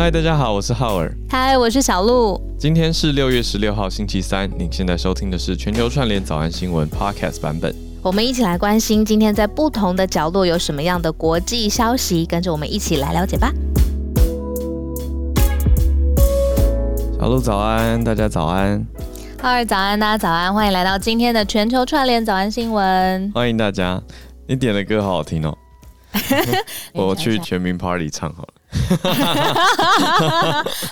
嗨，大家好，我是浩尔。嗨，我是小鹿。今天是六月十六号，星期三。您现在收听的是全球串联早安新闻 Podcast 版本。我们一起来关心今天在不同的角落有什么样的国际消息，跟着我们一起来了解吧。小鹿早安，大家早安。浩尔早安，大家早安，欢迎来到今天的全球串联早安新闻。欢迎大家，你点的歌好好听哦。我去全民 Party 唱好了。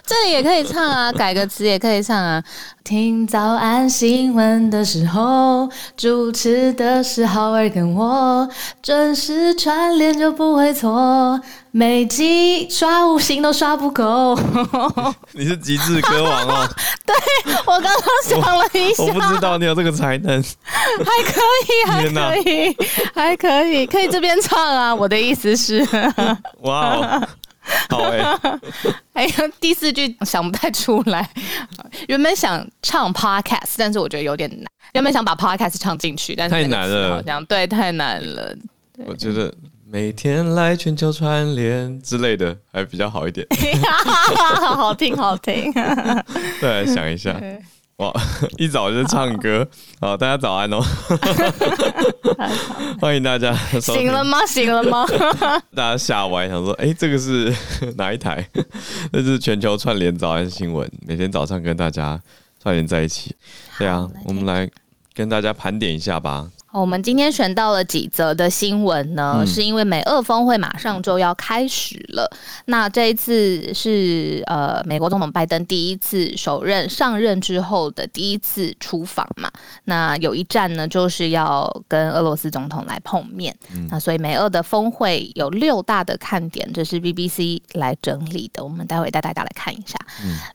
这里也可以唱啊，改个词也可以唱啊。听早安新闻的时候，主持的是浩儿跟我，准时串联就不会错，每集刷五星都刷不够。你是极致歌王哦。对我刚刚想了一下，我不知道你有这个才能，还可以，还可以，还可以，可以这边唱啊。我的意思是，哇哦。好 哎，哎呀，第四句想不太出来。原本想唱 podcast，但是我觉得有点难。原本想把 podcast 唱进去，但是太难了，好像对，太难了。我觉得每天来全球串联之类的还比较好一点。好听，好听。再来想一下。哇！一早就唱歌，好，大家早安哦！欢迎大家。醒了吗？醒了吗？大家吓歪，想说，哎，这个是哪一台？这是全球串联早安新闻，每天早上跟大家串联在一起。对啊，我们来跟大家盘点一下吧。我们今天选到了几则的新闻呢？是因为美俄峰会马上就要开始了。那这一次是呃美国总统拜登第一次首任上任之后的第一次出访嘛？那有一站呢就是要跟俄罗斯总统来碰面。那所以美俄的峰会有六大的看点，这是 BBC 来整理的。我们待会带大家来看一下。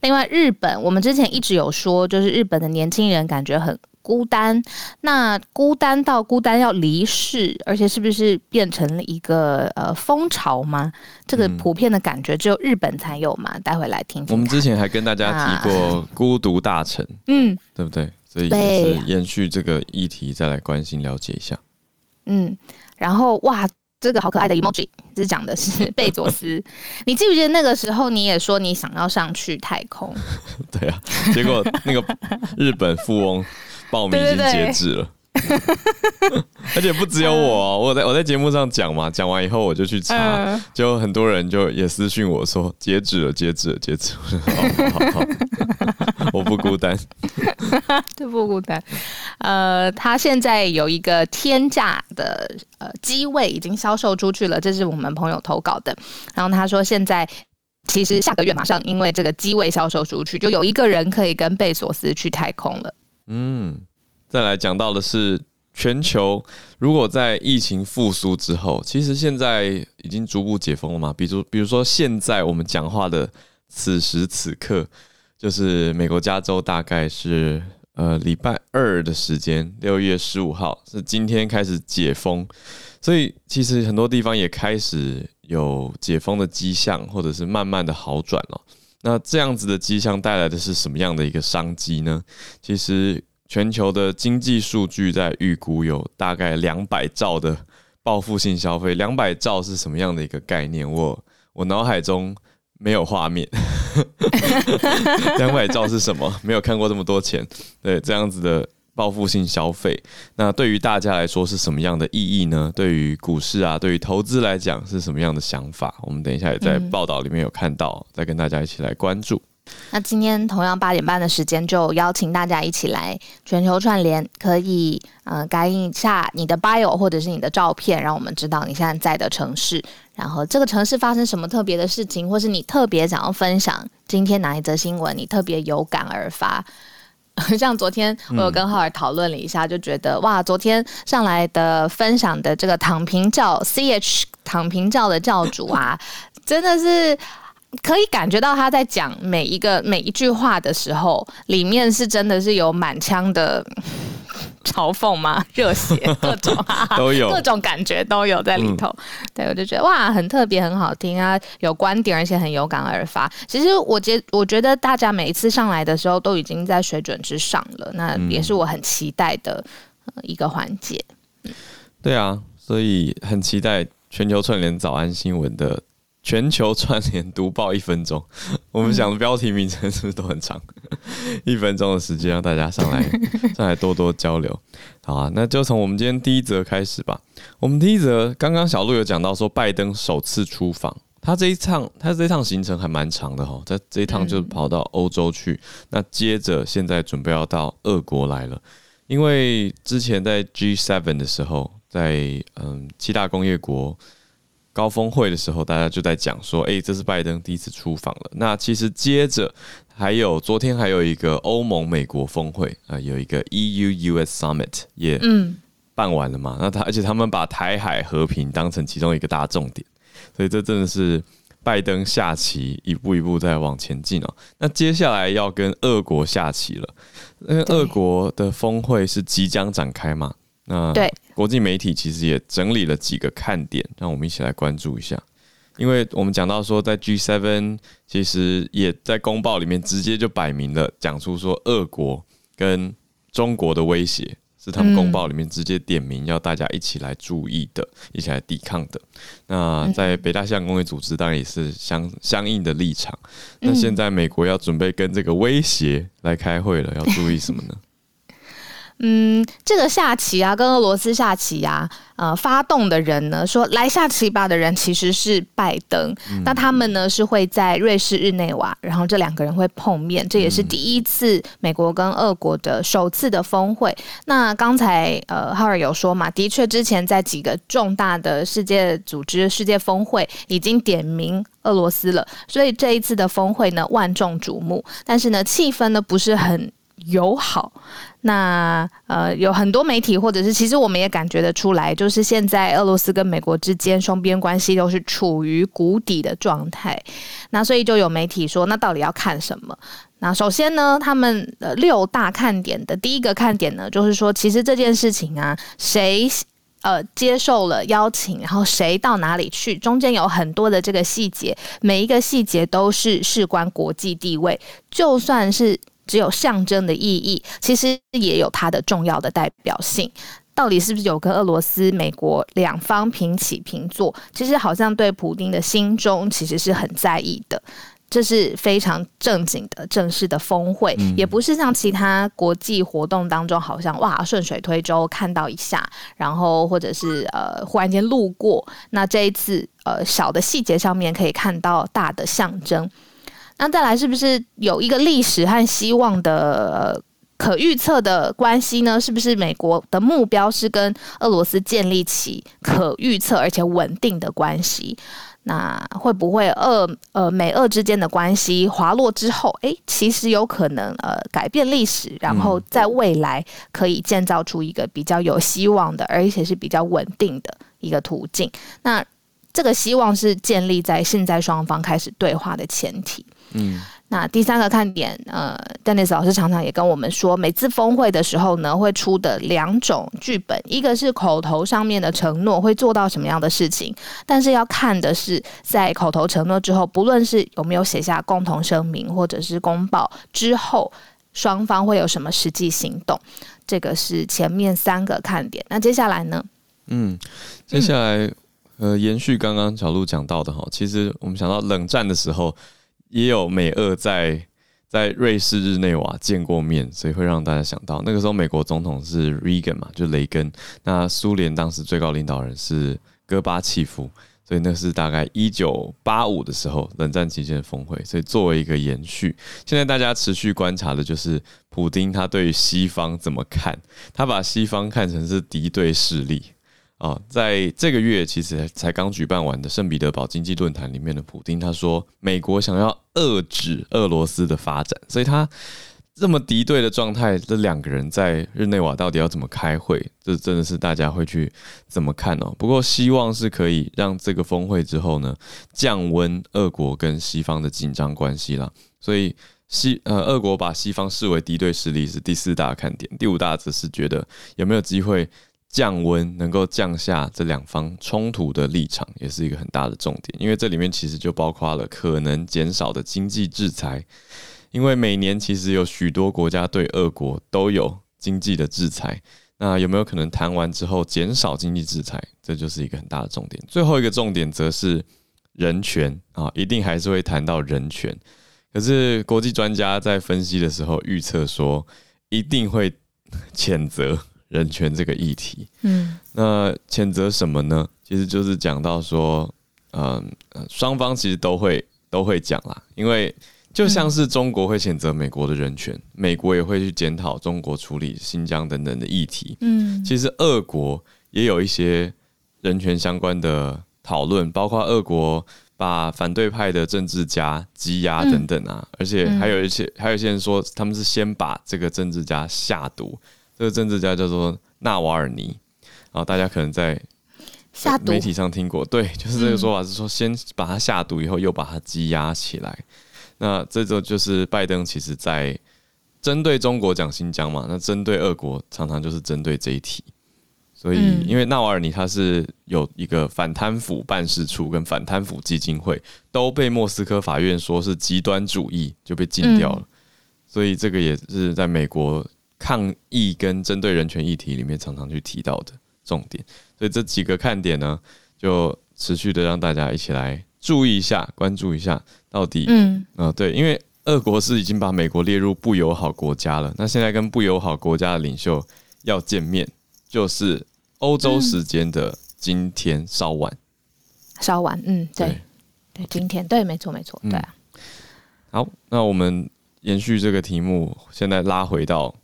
另外，日本我们之前一直有说，就是日本的年轻人感觉很。孤单，那孤单到孤单要离世，而且是不是变成了一个呃风潮吗？这个普遍的感觉只有日本才有嘛？待会来听。我们之前还跟大家提过孤独大臣，嗯，对不对？所以也是延续这个议题，再来关心了解一下。嗯，然后哇，这个好可爱的 emoji，这讲的是 贝佐斯。你记不记得那个时候你也说你想要上去太空？对啊，结果那个日本富翁。报名已经截止了，而且不只有我，我在我在节目上讲嘛，讲完以后我就去查，就很多人就也私信我说截止了，截止了，截止了，好好好，我不孤单，这，不孤单。呃，他现在有一个天价的呃机位已经销售出去了，这是我们朋友投稿的。然后他说现在其实下个月马上因为这个机位销售出去，就有一个人可以跟贝索斯去太空了。嗯，再来讲到的是全球，如果在疫情复苏之后，其实现在已经逐步解封了嘛？比如，比如说现在我们讲话的此时此刻，就是美国加州大概是呃礼拜二的时间，六月十五号是今天开始解封，所以其实很多地方也开始有解封的迹象，或者是慢慢的好转了。那这样子的迹象带来的是什么样的一个商机呢？其实全球的经济数据在预估有大概两百兆的报复性消费。两百兆是什么样的一个概念？我我脑海中没有画面。两百兆是什么？没有看过这么多钱。对，这样子的。报复性消费，那对于大家来说是什么样的意义呢？对于股市啊，对于投资来讲是什么样的想法？我们等一下也在报道里面有看到，再跟大家一起来关注。那今天同样八点半的时间，就邀请大家一起来全球串联，可以呃改一下你的 bio 或者是你的照片，让我们知道你现在在的城市，然后这个城市发生什么特别的事情，或是你特别想要分享今天哪一则新闻，你特别有感而发。像昨天我有跟浩尔讨论了一下，就觉得哇，昨天上来的分享的这个躺平教 C H 躺平教的教主啊，真的是可以感觉到他在讲每一个每一句话的时候，里面是真的是有满腔的。嘲讽吗？热血，各种都有，各种感觉都有在里头。对，我就觉得哇，很特别，很好听啊，有观点，而且很有感而发。其实我觉，我觉得大家每一次上来的时候，都已经在水准之上了。那也是我很期待的一个环节。对啊，所以很期待全球串联早安新闻的全球串联读报一分钟，我们想的标题名称是不是都很长？一分钟的时间让大家上来 上来多多交流，好啊，那就从我们今天第一则开始吧。我们第一则刚刚小鹿有讲到说，拜登首次出访，他这一趟他这一趟行程还蛮长的哈，在这一趟就跑到欧洲去，那接着现在准备要到俄国来了，因为之前在 G7 的时候，在嗯七大工业国。高峰会的时候，大家就在讲说，哎，这是拜登第一次出访了。那其实接着还有昨天还有一个欧盟美国峰会啊，有一个 EU US Summit 也办完了嘛。那他而且他们把台海和平当成其中一个大重点，所以这真的是拜登下棋一步一步在往前进哦。那接下来要跟俄国下棋了，因为俄国的峰会是即将展开嘛。那对。国际媒体其实也整理了几个看点，让我们一起来关注一下。因为我们讲到说，在 G7 其实也在公报里面直接就摆明了讲出说，俄国跟中国的威胁是他们公报里面直接点名要大家一起来注意的，一起来抵抗的。那在北大西洋工业组织当然也是相相应的立场。那现在美国要准备跟这个威胁来开会了，要注意什么呢？嗯，这个下棋啊，跟俄罗斯下棋啊，呃，发动的人呢，说来下棋吧的人其实是拜登。那他们呢是会在瑞士日内瓦，然后这两个人会碰面，这也是第一次美国跟俄国的首次的峰会。那刚才呃哈尔有说嘛，的确之前在几个重大的世界组织、世界峰会已经点名俄罗斯了，所以这一次的峰会呢万众瞩目，但是呢气氛呢不是很。友好，那呃有很多媒体或者是其实我们也感觉得出来，就是现在俄罗斯跟美国之间双边关系都是处于谷底的状态。那所以就有媒体说，那到底要看什么？那首先呢，他们的六大看点的第一个看点呢，就是说其实这件事情啊，谁呃接受了邀请，然后谁到哪里去，中间有很多的这个细节，每一个细节都是事关国际地位，就算是。只有象征的意义，其实也有它的重要的代表性。到底是不是有跟俄罗斯、美国两方平起平坐？其实好像对普丁的心中其实是很在意的。这是非常正经的正式的峰会，也不是像其他国际活动当中，好像哇顺水推舟看到一下，然后或者是呃忽然间路过。那这一次呃小的细节上面可以看到大的象征。那再来是不是有一个历史和希望的可预测的关系呢？是不是美国的目标是跟俄罗斯建立起可预测而且稳定的关系？那会不会俄呃美俄之间的关系滑落之后，诶，其实有可能呃改变历史，然后在未来可以建造出一个比较有希望的，而且是比较稳定的一个途径？那这个希望是建立在现在双方开始对话的前提。嗯，那第三个看点，呃，Dennis 老师常常也跟我们说，每次峰会的时候呢，会出的两种剧本，一个是口头上面的承诺会做到什么样的事情，但是要看的是在口头承诺之后，不论是有没有写下共同声明或者是公报之后，双方会有什么实际行动，这个是前面三个看点。那接下来呢？嗯，接下来呃，延续刚刚小鹿讲到的哈，其实我们想到冷战的时候。也有美俄在在瑞士日内瓦见过面，所以会让大家想到那个时候美国总统是 Reagan 嘛，就雷根。那苏联当时最高领导人是戈巴契夫，所以那是大概一九八五的时候冷战期间的峰会。所以作为一个延续，现在大家持续观察的就是普丁他对西方怎么看，他把西方看成是敌对势力。啊，在这个月其实才刚举办完的圣彼得堡经济论坛里面的普丁他说，美国想要遏制俄罗斯的发展，所以他这么敌对的状态，这两个人在日内瓦到底要怎么开会？这真的是大家会去怎么看哦？不过希望是可以让这个峰会之后呢，降温俄国跟西方的紧张关系啦。所以西呃，俄国把西方视为敌对势力是第四大看点，第五大则是觉得有没有机会。降温能够降下这两方冲突的立场，也是一个很大的重点。因为这里面其实就包括了可能减少的经济制裁，因为每年其实有许多国家对俄国都有经济的制裁。那有没有可能谈完之后减少经济制裁？这就是一个很大的重点。最后一个重点则是人权啊，一定还是会谈到人权。可是国际专家在分析的时候预测说，一定会谴责人权这个议题。嗯，那谴责什么呢？其实就是讲到说，嗯，双方其实都会都会讲啦，因为就像是中国会谴责美国的人权，美国也会去检讨中国处理新疆等等的议题。嗯，其实俄国也有一些人权相关的讨论，包括俄国。把反对派的政治家羁押等等啊，而且还有一些还有一些人说他们是先把这个政治家下毒，这个政治家叫做纳瓦尔尼啊，大家可能在下毒。媒体上听过，对，就是这个说法是说先把他下毒以后又把他羁押起来，那这就就是拜登其实在针对中国讲新疆嘛，那针对俄国常常就是针对这一题。所以，因为纳瓦尔尼他是有一个反贪腐办事处跟反贪腐基金会，都被莫斯科法院说是极端主义，就被禁掉了。所以，这个也是在美国抗议跟针对人权议题里面常常去提到的重点。所以，这几个看点呢，就持续的让大家一起来注意一下、关注一下，到底嗯啊对，因为俄国是已经把美国列入不友好国家了，那现在跟不友好国家的领袖要见面，就是。欧洲时间的今天稍晚，稍晚，嗯，对，对，今天，对，没错，没错，对啊。好，那我们延续这个题目，现在拉回到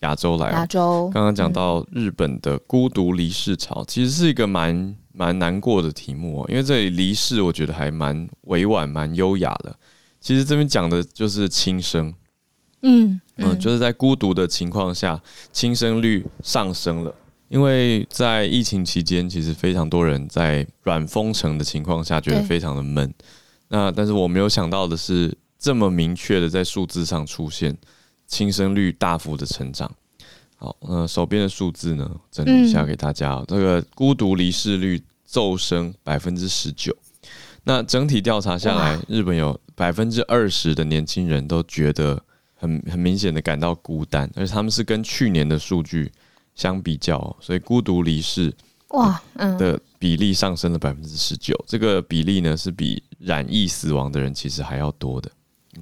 亚洲来。亚洲刚刚讲到日本的孤独离世潮，其实是一个蛮蛮难过的题目哦，因为这里离世，我觉得还蛮委婉、蛮优雅的。其实这边讲的就是轻生，嗯嗯，就是在孤独的情况下，轻生率上升了。因为在疫情期间，其实非常多人在软封城的情况下，觉得非常的闷。那但是我没有想到的是，这么明确的在数字上出现，轻生率大幅的成长。好，那手边的数字呢，整理一下给大家。这个孤独离世率骤升百分之十九。那整体调查下来，日本有百分之二十的年轻人都觉得很很明显的感到孤单，而且他们是跟去年的数据。相比较，所以孤独离世哇，嗯的比例上升了百分之十九，这个比例呢是比染疫死亡的人其实还要多的。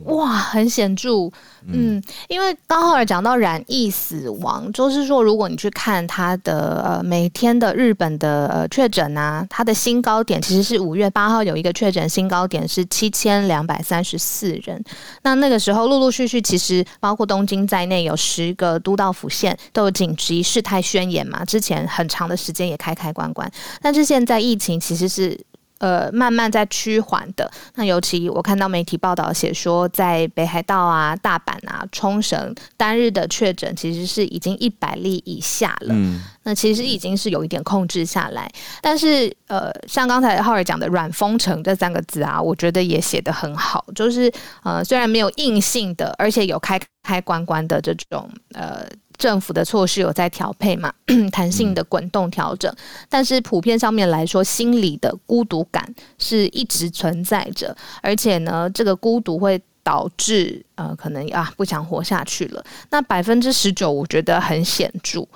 哇，很显著，嗯，因为刚好讲到染疫死亡，就是说，如果你去看他的呃每天的日本的呃确诊啊，它的新高点其实是五月八号有一个确诊新高点是七千两百三十四人，那那个时候陆陆续续其实包括东京在内有十个都道府县都有紧急事态宣言嘛，之前很长的时间也开开关关，但是现在疫情其实是。呃，慢慢在趋缓的。那尤其我看到媒体报道写说，在北海道啊、大阪啊、冲绳单日的确诊其实是已经一百例以下了。嗯，那其实已经是有一点控制下来。但是呃，像刚才浩尔讲的“软封城”这三个字啊，我觉得也写得很好。就是呃，虽然没有硬性的，而且有开开关关的这种呃。政府的措施有在调配嘛？弹性的滚动调整，但是普遍上面来说，心理的孤独感是一直存在着，而且呢，这个孤独会导致呃，可能啊不想活下去了。那百分之十九，我觉得很显著。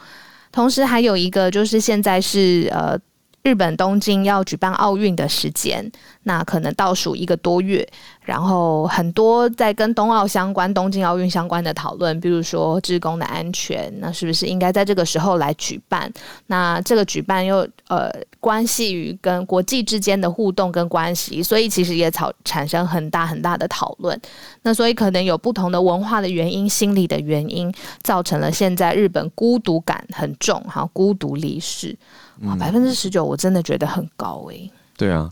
同时还有一个就是现在是呃。日本东京要举办奥运的时间，那可能倒数一个多月，然后很多在跟冬奥相关、东京奥运相关的讨论，比如说职工的安全，那是不是应该在这个时候来举办？那这个举办又呃关系于跟国际之间的互动跟关系，所以其实也产产生很大很大的讨论。那所以可能有不同的文化的原因、心理的原因，造成了现在日本孤独感很重，哈，孤独离世。哇，百分之十九，我真的觉得很高哎。对啊，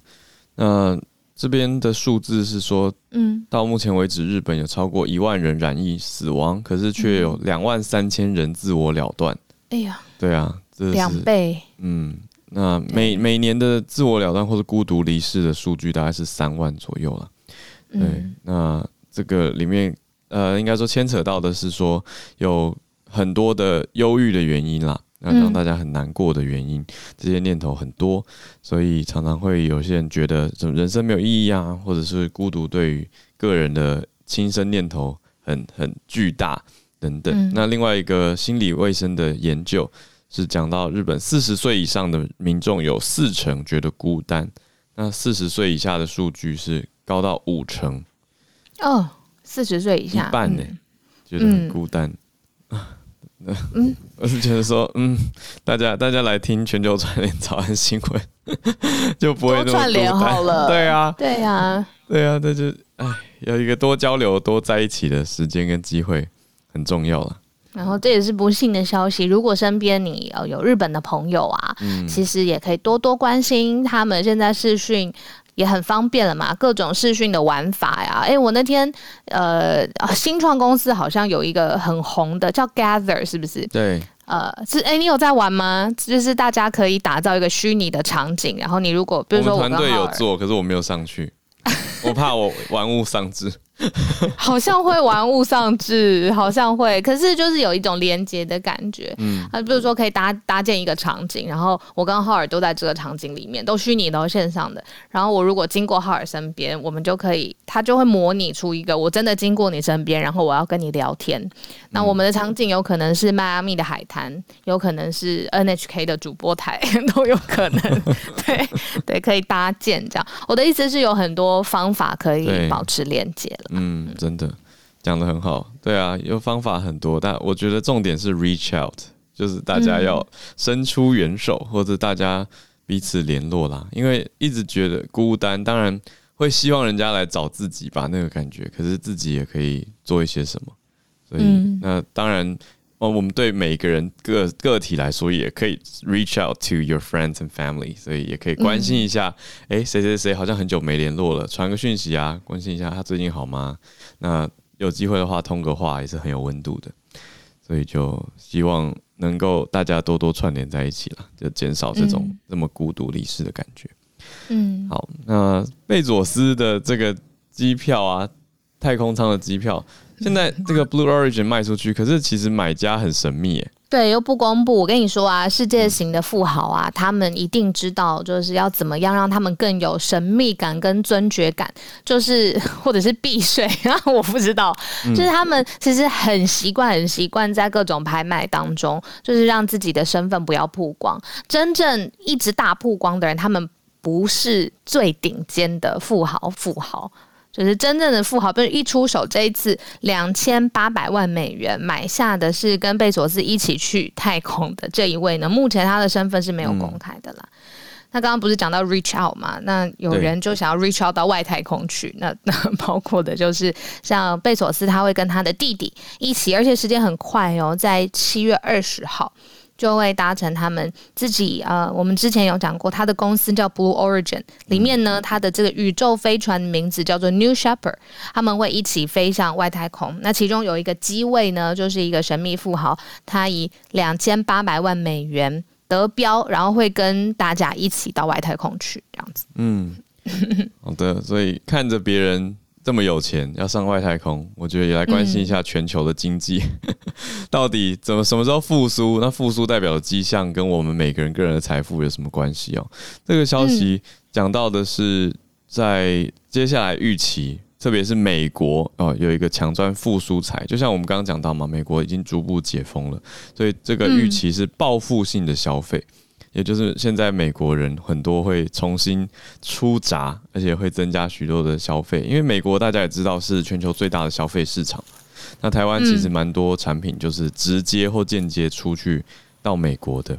那这边的数字是说，嗯，到目前为止，日本有超过一万人染疫死亡，可是却有两万三千人自我了断。哎呀，对啊，这两倍。嗯，那每每年的自我了断或者孤独离世的数据大概是三万左右了。对，那这个里面，呃，应该说牵扯到的是说有很多的忧郁的原因啦。那让大家很难过的原因，这些念头很多，所以常常会有些人觉得，什么人生没有意义啊，或者是孤独对于个人的亲生念头很很巨大等等。那另外一个心理卫生的研究是讲到，日本四十岁以上的民众有四成觉得孤单，那四十岁以下的数据是高到五成，哦，四十岁以下一下，半呢、嗯觉得很孤单。嗯，我是觉得说，嗯，大家大家来听全球串联早安新闻，就不会那么好了对啊，对啊、对啊，那就哎，有一个多交流、多在一起的时间跟机会很重要了。然后这也是不幸的消息。如果身边你呃有日本的朋友啊，嗯，其实也可以多多关心他们。现在视讯也很方便了嘛，各种视讯的玩法呀。诶，我那天呃啊新创公司好像有一个很红的叫 Gather，是不是？对，呃，是诶，你有在玩吗？就是大家可以打造一个虚拟的场景，然后你如果比如说我我们团队有做，可是我没有上去，我怕我玩物丧志。好像会玩物丧志，好像会，可是就是有一种连接的感觉。嗯，啊，比如说可以搭搭建一个场景，然后我跟浩尔都在这个场景里面，都虚拟的、都线上的。然后我如果经过浩尔身边，我们就可以，他就会模拟出一个我真的经过你身边，然后我要跟你聊天。那我们的场景有可能是迈阿密的海滩，有可能是 NHK 的主播台，都有可能。对对，可以搭建这样。我的意思是有很多方法可以保持连接了。嗯，真的讲的很好。对啊，有方法很多，但我觉得重点是 reach out，就是大家要伸出援手，或者大家彼此联络啦。因为一直觉得孤单，当然会希望人家来找自己吧，那个感觉。可是自己也可以做一些什么。所以，嗯那当然。哦，我们对每个人个个体来说，也可以 reach out to your friends and family，所以也可以关心一下，哎、谁谁谁好像很久没联络了，传个讯息啊，关心一下他最近好吗？那有机会的话，通个话也是很有温度的，所以就希望能够大家多多串联在一起了，就减少这种嗯这么孤独离世的感觉。嗯，好，那贝佐斯的这个机票啊，太空舱的机票，现在这个 Blue Origin 卖出去，可是其实买家很神秘耶。对，又不公布。我跟你说啊，世界型的富豪啊，他们一定知道，就是要怎么样让他们更有神秘感跟尊爵感，就是 或者是避税 啊，我不知道，就是他们其实很习惯，很习惯在各种拍卖当中，就是让自己的身份不要曝光。真正一直大曝光的人，他们不是最顶尖的富豪，富豪。就是真正的富豪，不是一出手这一次两千八百万美元买下的是跟贝索斯一起去太空的这一位呢，目前他的身份是没有公开的啦。那刚刚不是讲到 reach out 嘛？那有人就想要 reach out 到外太空去，那 那包括的就是像贝索斯，他会跟他的弟弟一起，而且时间很快哦，在七月二十号。就会搭乘他们自己呃，我们之前有讲过，他的公司叫 Blue Origin，里面呢，他的这个宇宙飞船名字叫做 New Shepard，他们会一起飞向外太空。那其中有一个机位呢，就是一个神秘富豪，他以两千八百万美元得标，然后会跟大家一起到外太空去，这样子。嗯，好的，所以看着别人这么有钱，要上外太空，我觉得也来关心一下全球的经济，到底怎么什么时候复苏？那复苏代表的迹象跟我们每个人个人的财富有什么关系哦？这个消息讲到的是在接下来预期。特别是美国哦，有一个强专复苏财，就像我们刚刚讲到嘛，美国已经逐步解封了，所以这个预期是报复性的消费。也就是现在美国人很多会重新出闸，而且会增加许多的消费，因为美国大家也知道是全球最大的消费市场。那台湾其实蛮多产品就是直接或间接出去到美国的。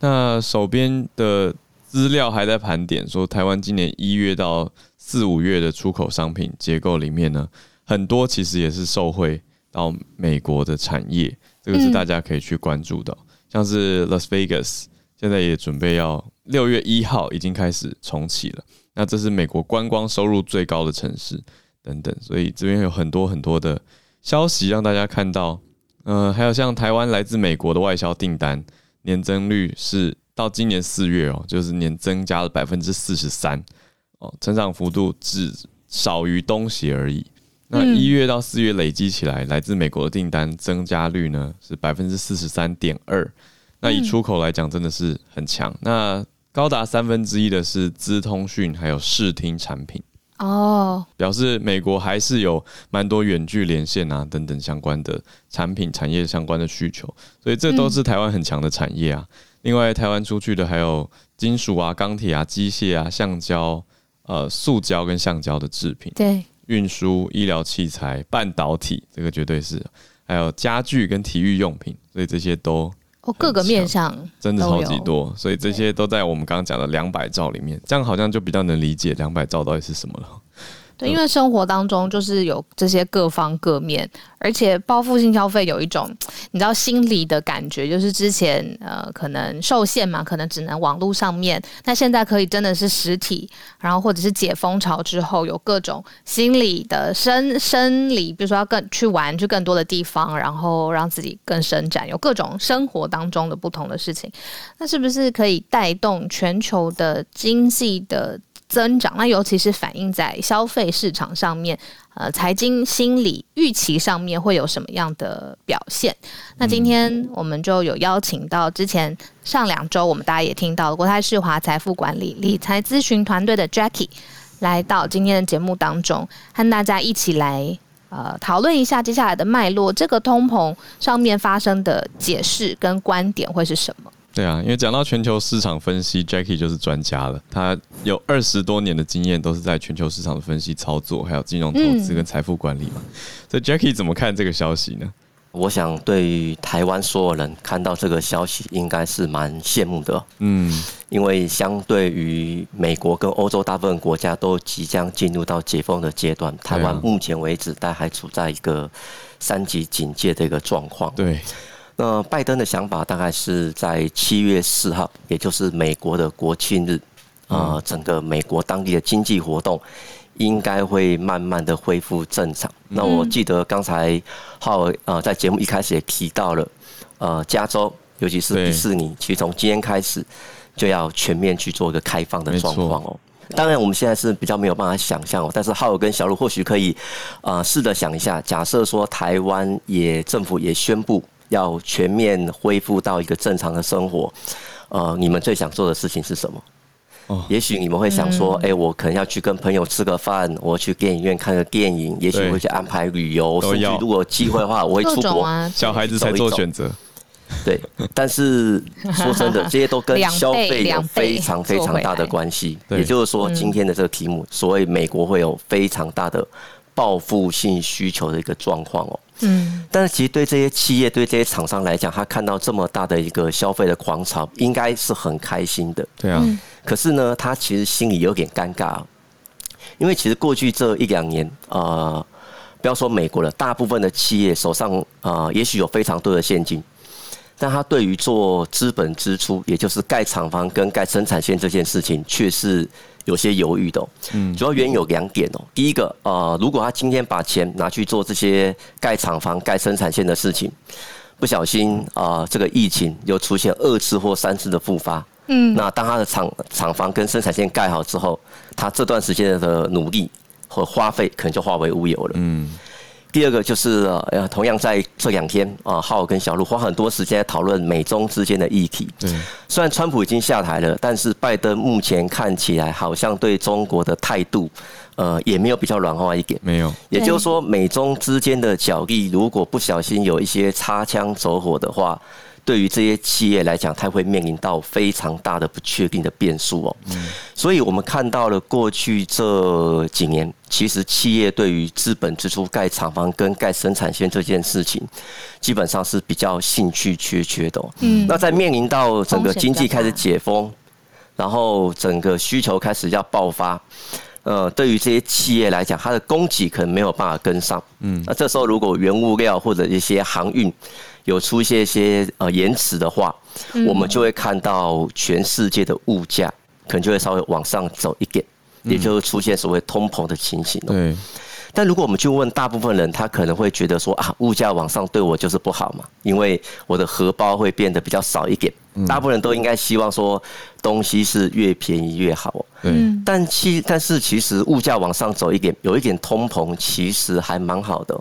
那手边的资料还在盘点，说台湾今年一月到四五月的出口商品结构里面呢，很多其实也是受惠到美国的产业，这个是大家可以去关注的，像是 Las Vegas。现在也准备要六月一号已经开始重启了，那这是美国观光收入最高的城市等等，所以这边有很多很多的消息让大家看到。呃，还有像台湾来自美国的外销订单年增率是到今年四月哦，就是年增加了百分之四十三哦，成长幅度只少于东协而已。那一月到四月累积起来，来自美国的订单增加率呢是百分之四十三点二。那以出口来讲，真的是很强。那高达三分之一的是资通讯还有视听产品，哦，表示美国还是有蛮多远距连线啊等等相关的产品产业相关的需求，所以这都是台湾很强的产业啊。另外，台湾出去的还有金属啊、钢铁啊、机械啊、橡胶呃塑胶跟橡胶的制品，对，运输、医疗器材、半导体，这个绝对是，还有家具跟体育用品，所以这些都哦，各个面向真的超级多，所以这些都在我们刚刚讲的两百兆里面，这样好像就比较能理解两百兆到底是什么了。对，因为生活当中就是有这些各方各面，而且报复性消费有一种你知道心理的感觉，就是之前呃可能受限嘛，可能只能网络上面，那现在可以真的是实体，然后或者是解封潮之后有各种心理的生生理，比如说要更去玩去更多的地方，然后让自己更伸展，有各种生活当中的不同的事情，那是不是可以带动全球的经济的？增长，那尤其是反映在消费市场上面，呃，财经心理预期上面会有什么样的表现？那今天我们就有邀请到之前上两周我们大家也听到国泰世华财富管理理财咨询团队的 Jackie 来到今天的节目当中，和大家一起来呃讨论一下接下来的脉络，这个通膨上面发生的解释跟观点会是什么？对啊，因为讲到全球市场分析，Jackie 就是专家了。他有二十多年的经验，都是在全球市场的分析操作，还有金融投资跟财富管理嘛。所以 Jackie 怎么看这个消息呢？我想，对于台湾所有人看到这个消息，应该是蛮羡慕的。嗯，因为相对于美国跟欧洲大部分国家都即将进入到解封的阶段，台湾目前为止，但还处在一个三级警戒的一个状况。对。那拜登的想法大概是在七月四号，也就是美国的国庆日，啊，整个美国当地的经济活动应该会慢慢的恢复正常。那我记得刚才浩呃在节目一开始也提到了，呃，加州尤其是迪士尼，其实从今天开始就要全面去做一个开放的状况哦。当然我们现在是比较没有办法想象哦，但是浩尔跟小鹿或许可以啊试着想一下，假设说台湾也政府也宣布。要全面恢复到一个正常的生活，呃，你们最想做的事情是什么？哦，也许你们会想说，哎，我可能要去跟朋友吃个饭，我去电影院看个电影，也许会去安排旅游，甚至如果有机会的话，我会出国。小孩子才做选择，对。但是 说真的，这些都跟消费有非常非常大的关系。也就是说，今天的这个题目，所谓美国会有非常大的报复性需求的一个状况哦。嗯，但是其实对这些企业、对这些厂商来讲，他看到这么大的一个消费的狂潮，应该是很开心的。对啊，可是呢，他其实心里有点尴尬，因为其实过去这一两年，呃，不要说美国了，大部分的企业手上啊，也许有非常多的现金，但他对于做资本支出，也就是盖厂房跟盖生产线这件事情，却是。有些犹豫的，嗯，主要原因有两点哦。第一个，呃，如果他今天把钱拿去做这些盖厂房、盖生产线的事情，不小心啊，这个疫情又出现二次或三次的复发，嗯，那当他的厂厂房跟生产线盖好之后，他这段时间的努力和花费可能就化为乌有了，嗯。第二个就是呃，同样在这两天啊，浩跟小鹿花很多时间讨论美中之间的议题。对，虽然川普已经下台了，但是拜登目前看起来好像对中国的态度，呃，也没有比较软化一点。没有，也就是说，美中之间的角力，如果不小心有一些擦枪走火的话。对于这些企业来讲，它会面临到非常大的不确定的变数哦。嗯，所以我们看到了过去这几年，其实企业对于资本支出盖厂房跟盖生产线这件事情，基本上是比较兴趣缺缺的。嗯，那在面临到整个经济开始解封，然后整个需求开始要爆发，呃，对于这些企业来讲，它的供给可能没有办法跟上。嗯，那这时候如果原物料或者一些航运，有出现一些呃延迟的话，我们就会看到全世界的物价可能就会稍微往上走一点，也就是出现所谓通膨的情形。对。但如果我们去问大部分人，他可能会觉得说啊，物价往上对我就是不好嘛，因为我的荷包会变得比较少一点。大部分人都应该希望说东西是越便宜越好。嗯。但其但是其实物价往上走一点，有一点通膨，其实还蛮好的。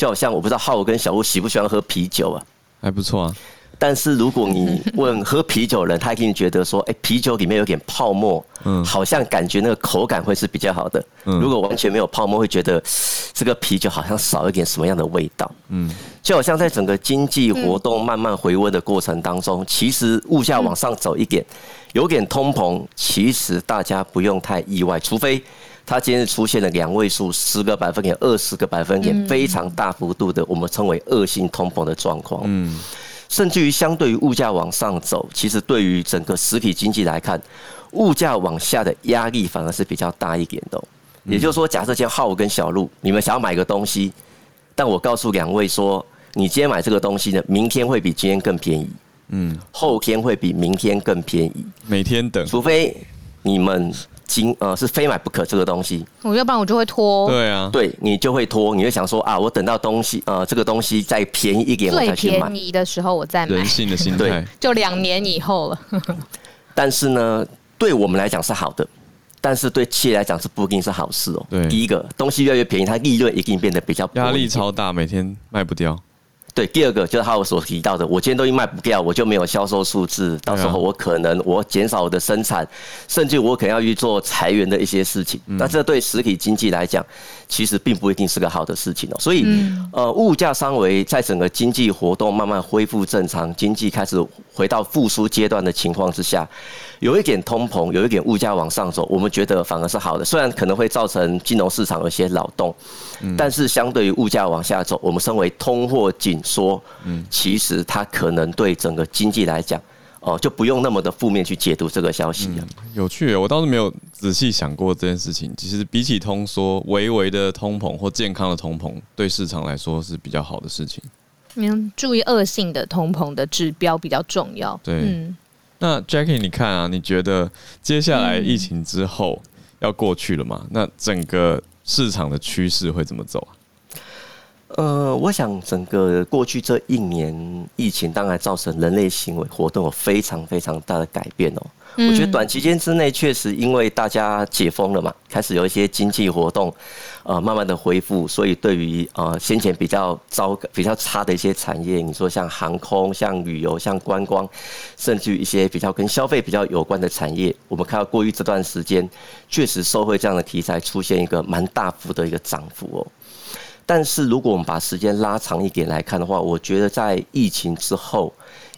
就好像我不知道浩跟小吴喜不喜欢喝啤酒啊？还不错啊。但是如果你 问喝啤酒人，他一定觉得说，哎，啤酒里面有点泡沫，嗯，好像感觉那个口感会是比较好的。如果完全没有泡沫，会觉得这个啤酒好像少一点什么样的味道。嗯，就好像在整个经济活动慢慢回温的过程当中，其实物价往上走一点，有点通膨，其实大家不用太意外，除非。它今天出现了两位数，十个百分点、二十个百分点，非常大幅度的，我们称为恶性通膨的状况。嗯，甚至于相对于物价往上走，其实对于整个实体经济来看，物价往下的压力反而是比较大一点的。也就是说，假设今天浩跟小鹿，你们想要买个东西，但我告诉两位说，你今天买这个东西呢，明天会比今天更便宜。嗯，后天会比明天更便宜。每天等，除非你们。今呃是非买不可这个东西，我要不然我就会拖。对啊，对你就会拖，你会想说啊，我等到东西呃这个东西再便宜一点我再去买。便宜的时候我再买。人性的心态，就两年以后了。但是呢，对我们来讲是好的，但是对企业来讲是不一定是好事哦。对，第一个东西越来越便宜，它利润一定变得比较压力超大，每天卖不掉。对，第二个就是他我所提到的，我今天东西卖不掉，我就没有销售数字，到时候我可能我减少我的生产，甚至我可能要去做裁员的一些事情。那这对实体经济来讲，其实并不一定是个好的事情哦。所以，呃，物价稍微在整个经济活动慢慢恢复正常，经济开始回到复苏阶段的情况之下。有一点通膨，有一点物价往上走，我们觉得反而是好的。虽然可能会造成金融市场有些扰动，但是相对于物价往下走，我们身为通货紧缩，嗯，其实它可能对整个经济来讲，哦，就不用那么的负面去解读这个消息了。有趣，我倒是没有仔细想过这件事情。其实比起通缩，微微的通膨或健康的通膨，对市场来说是比较好的事情。嗯，注意恶性的通膨的指标比较重要。对，嗯。那 Jackie，你看啊，你觉得接下来疫情之后要过去了吗？那整个市场的趋势会怎么走啊？呃，我想整个过去这一年疫情，当然造成人类行为活动有非常非常大的改变哦。我觉得短期间之内，确实因为大家解封了嘛，开始有一些经济活动，呃，慢慢的恢复，所以对于呃先前比较糟、比较差的一些产业，你说像航空、像旅游、像观光，甚至于一些比较跟消费比较有关的产业，我们看到过去这段时间，确实受惠这样的题材出现一个蛮大幅的一个涨幅哦。但是如果我们把时间拉长一点来看的话，我觉得在疫情之后。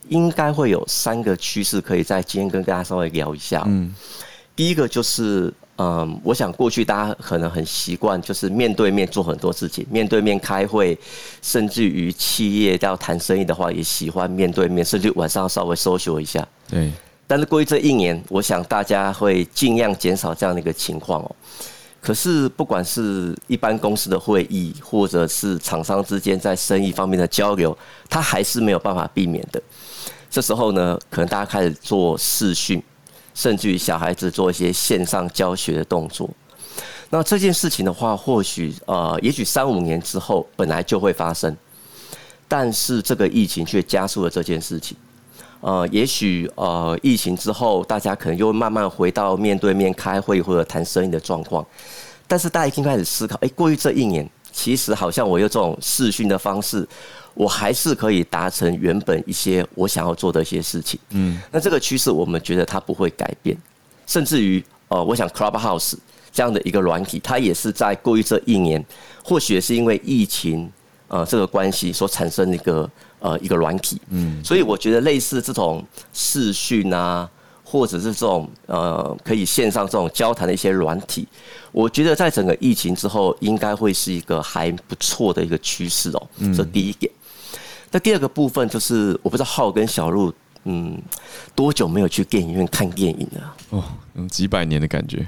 应该会有三个趋势，可以在今天跟大家稍微聊一下。嗯，第一个就是，嗯，我想过去大家可能很习惯，就是面对面做很多事情，面对面开会，甚至于企业要谈生意的话，也喜欢面对面，甚至晚上稍微搜索一下。对。但是过去这一年，我想大家会尽量减少这样的一个情况哦。可是，不管是一般公司的会议，或者是厂商之间在生意方面的交流，它还是没有办法避免的。这时候呢，可能大家开始做视讯，甚至于小孩子做一些线上教学的动作。那这件事情的话，或许呃，也许三五年之后本来就会发生，但是这个疫情却加速了这件事情。呃，也许呃，疫情之后大家可能又慢慢回到面对面开会或者谈生意的状况。但是大家已经开始思考，哎，过去这一年，其实好像我用这种视讯的方式。我还是可以达成原本一些我想要做的一些事情。嗯，那这个趋势我们觉得它不会改变，甚至于，呃，我想 Clubhouse 这样的一个软体，它也是在过去这一年，或许是因为疫情呃这个关系所产生的一个呃一个软体。嗯，所以我觉得类似这种视讯啊。或者是这种呃可以线上这种交谈的一些软体，我觉得在整个疫情之后，应该会是一个还不错的一个趋势哦。这第一点。那第二个部分就是，我不知道浩跟小鹿，嗯，多久没有去电影院看电影了？哦，有几百年的感觉。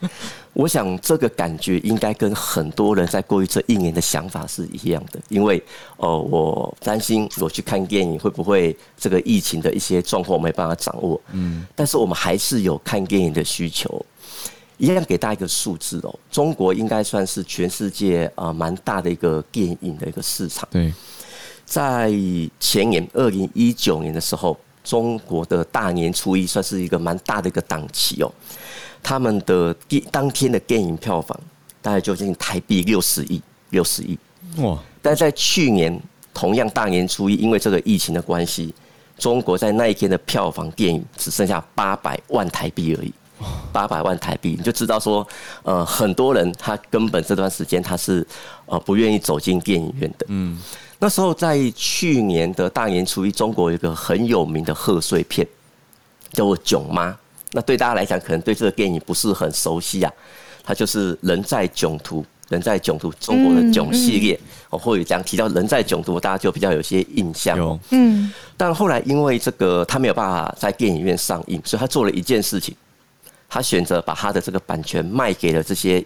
我想这个感觉应该跟很多人在过去这一年的想法是一样的，因为哦，我担心我去看电影会不会这个疫情的一些状况没办法掌握，嗯，但是我们还是有看电影的需求。一样给大家一个数字哦，中国应该算是全世界啊蛮大的一个电影的一个市场。对，在前年二零一九年的时候，中国的大年初一算是一个蛮大的一个档期哦。他们的电当天的电影票房大概就近台币六十亿，六十亿哇！但在去年同样大年初一，因为这个疫情的关系，中国在那一天的票房电影只剩下八百万台币而已。八百万台币，你就知道说，呃，很多人他根本这段时间他是呃不愿意走进电影院的。嗯，那时候在去年的大年初一，中国有一个很有名的贺岁片叫做《囧妈》。那对大家来讲，可能对这个电影不是很熟悉啊。它就是《人在囧途》，《人在囧途》中国的囧系列，哦，或者讲提到《人在囧途》，大家就比较有些印象。有，嗯，但后来因为这个他没有办法在电影院上映，所以他做了一件事情，他选择把他的这个版权卖给了这些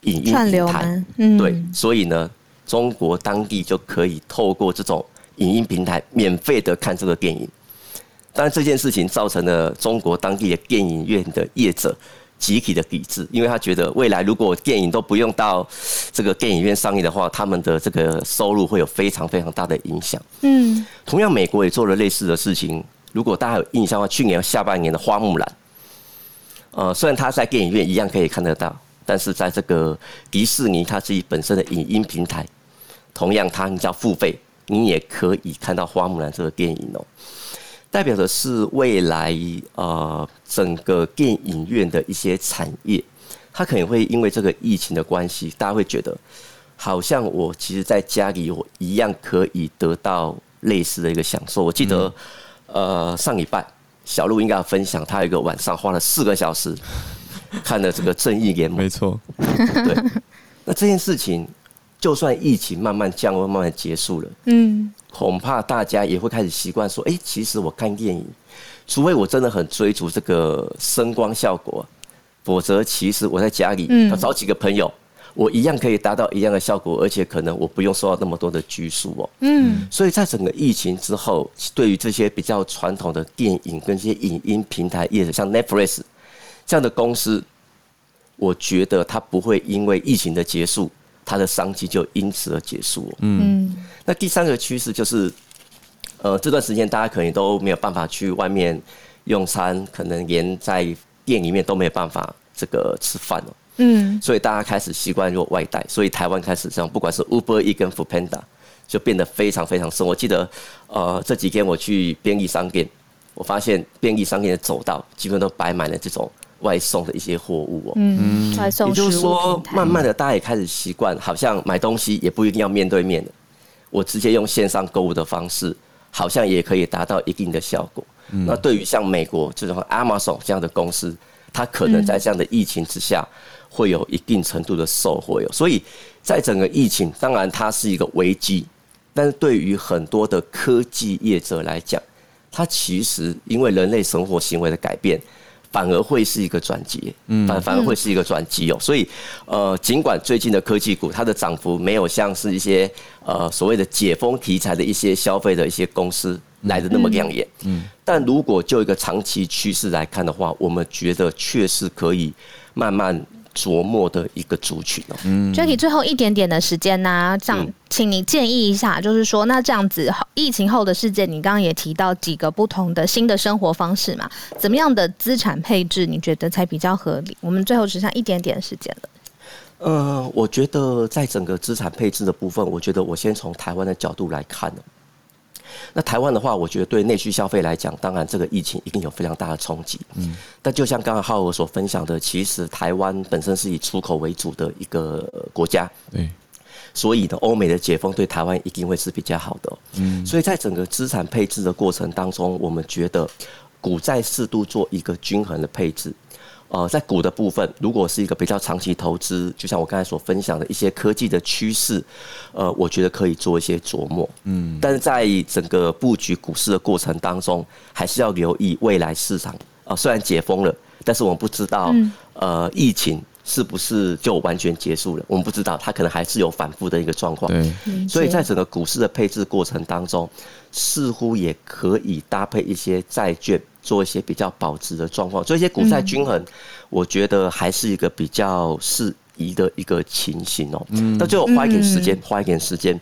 影音串流平台吗。嗯对，所以呢，中国当地就可以透过这种影音平台免费的看这个电影。当然，这件事情造成了中国当地的电影院的业者集体的抵制，因为他觉得未来如果电影都不用到这个电影院上映的话，他们的这个收入会有非常非常大的影响。嗯同样，美国也做了类似的事情。如果大家有印象的话，去年下半年的《花木兰》，呃，虽然它在电影院一样可以看得到，但是在这个迪士尼它自己本身的影音平台，同样它你只要付费，你也可以看到《花木兰》这个电影哦。代表的是未来呃整个电影院的一些产业，它可能会因为这个疫情的关系，大家会觉得好像我其实在家里我一样可以得到类似的一个享受。我记得、呃上礼拜小鹿应该要分享，他有一个晚上花了四个小时 看了这个《正义联盟》没错，对，那这件事情就算疫情慢慢降温、慢慢结束了。嗯恐怕大家也会开始习惯说，哎、其实我看电影，除非我真的很追逐这个声光效果，否则其实我在家里，嗯找几个朋友，我一样可以达到一样的效果，而且可能我不用受到那么多的拘束哦。嗯所以在整个疫情之后，对于这些比较传统的电影跟这些影音平台业者，像 Netflix 这样的公司，我觉得它不会因为疫情的结束，它的商机就因此而结束、哦。嗯那第三个趋势就是，呃，这段时间大家可能都没有办法去外面用餐，可能连在店里面都没有办法这个吃饭了，嗯所以大家开始习惯用外带，所以台湾开始这样，不管是 Uber E 跟 f o o Panda，就变得非常非常深。我记得，呃，这几天我去便利商店，我发现便利商店的走道基本都摆满了这种外送的一些货物哦。嗯，外也就送食物是说慢慢的大家也开始习惯，好像买东西也不一定要面对面的，我直接用线上购物的方式，好像也可以达到一定的效果。那对于像美国这种 Amazon 这样的公司，它可能在这样的疫情之下，会有一定程度的受惠哦。所以在整个疫情，当然它是一个危机，但是对于很多的科技业者来讲，它其实因为人类生活行为的改变，反而会是一个转机，反反而会是一个转机哦。所以，呃，尽管最近的科技股它的涨幅没有像是一些呃所谓的解封题材的一些消费的一些公司来的那么亮眼，嗯，但如果就一个长期趋势来看的话，我们觉得确实可以慢慢琢磨的一个族群哦。Jacky 最后一点点的时间呢、这样嗯请你建议一下，就是说，那这样子疫情后的世界，你刚刚也提到几个不同的新的生活方式嘛？怎么样的资产配置你觉得才比较合理？我们最后只剩一点点时间了。呃，我觉得在整个资产配置的部分，我觉得我先从台湾的角度来看哦那台湾的话，我觉得对内需消费来讲，当然这个疫情一定有非常大的冲击。嗯，但就像刚刚浩尔所分享的，其实台湾本身是以出口为主的一个呃国家，对，所以呢，欧美的解封对台湾一定会是比较好的、嗯，所以在整个资产配置的过程当中，我们觉得股债适度做一个均衡的配置。呃，在股的部分，如果是一个比较长期投资，就像我刚才所分享的一些科技的趋势，呃，我觉得可以做一些琢磨。嗯，但是在整个布局股市的过程当中，还是要留意未来市场。啊、虽然解封了，但是我们不知道，呃，疫情是不是就完全结束了？我们不知道，它可能还是有反复的一个状况。对，所以在整个股市的配置过程当中，似乎也可以搭配一些债券，做一些比较保值的状况，做一些股债均衡，我觉得还是一个比较适宜的一个情形哦。那就花一点时间，花一点时间。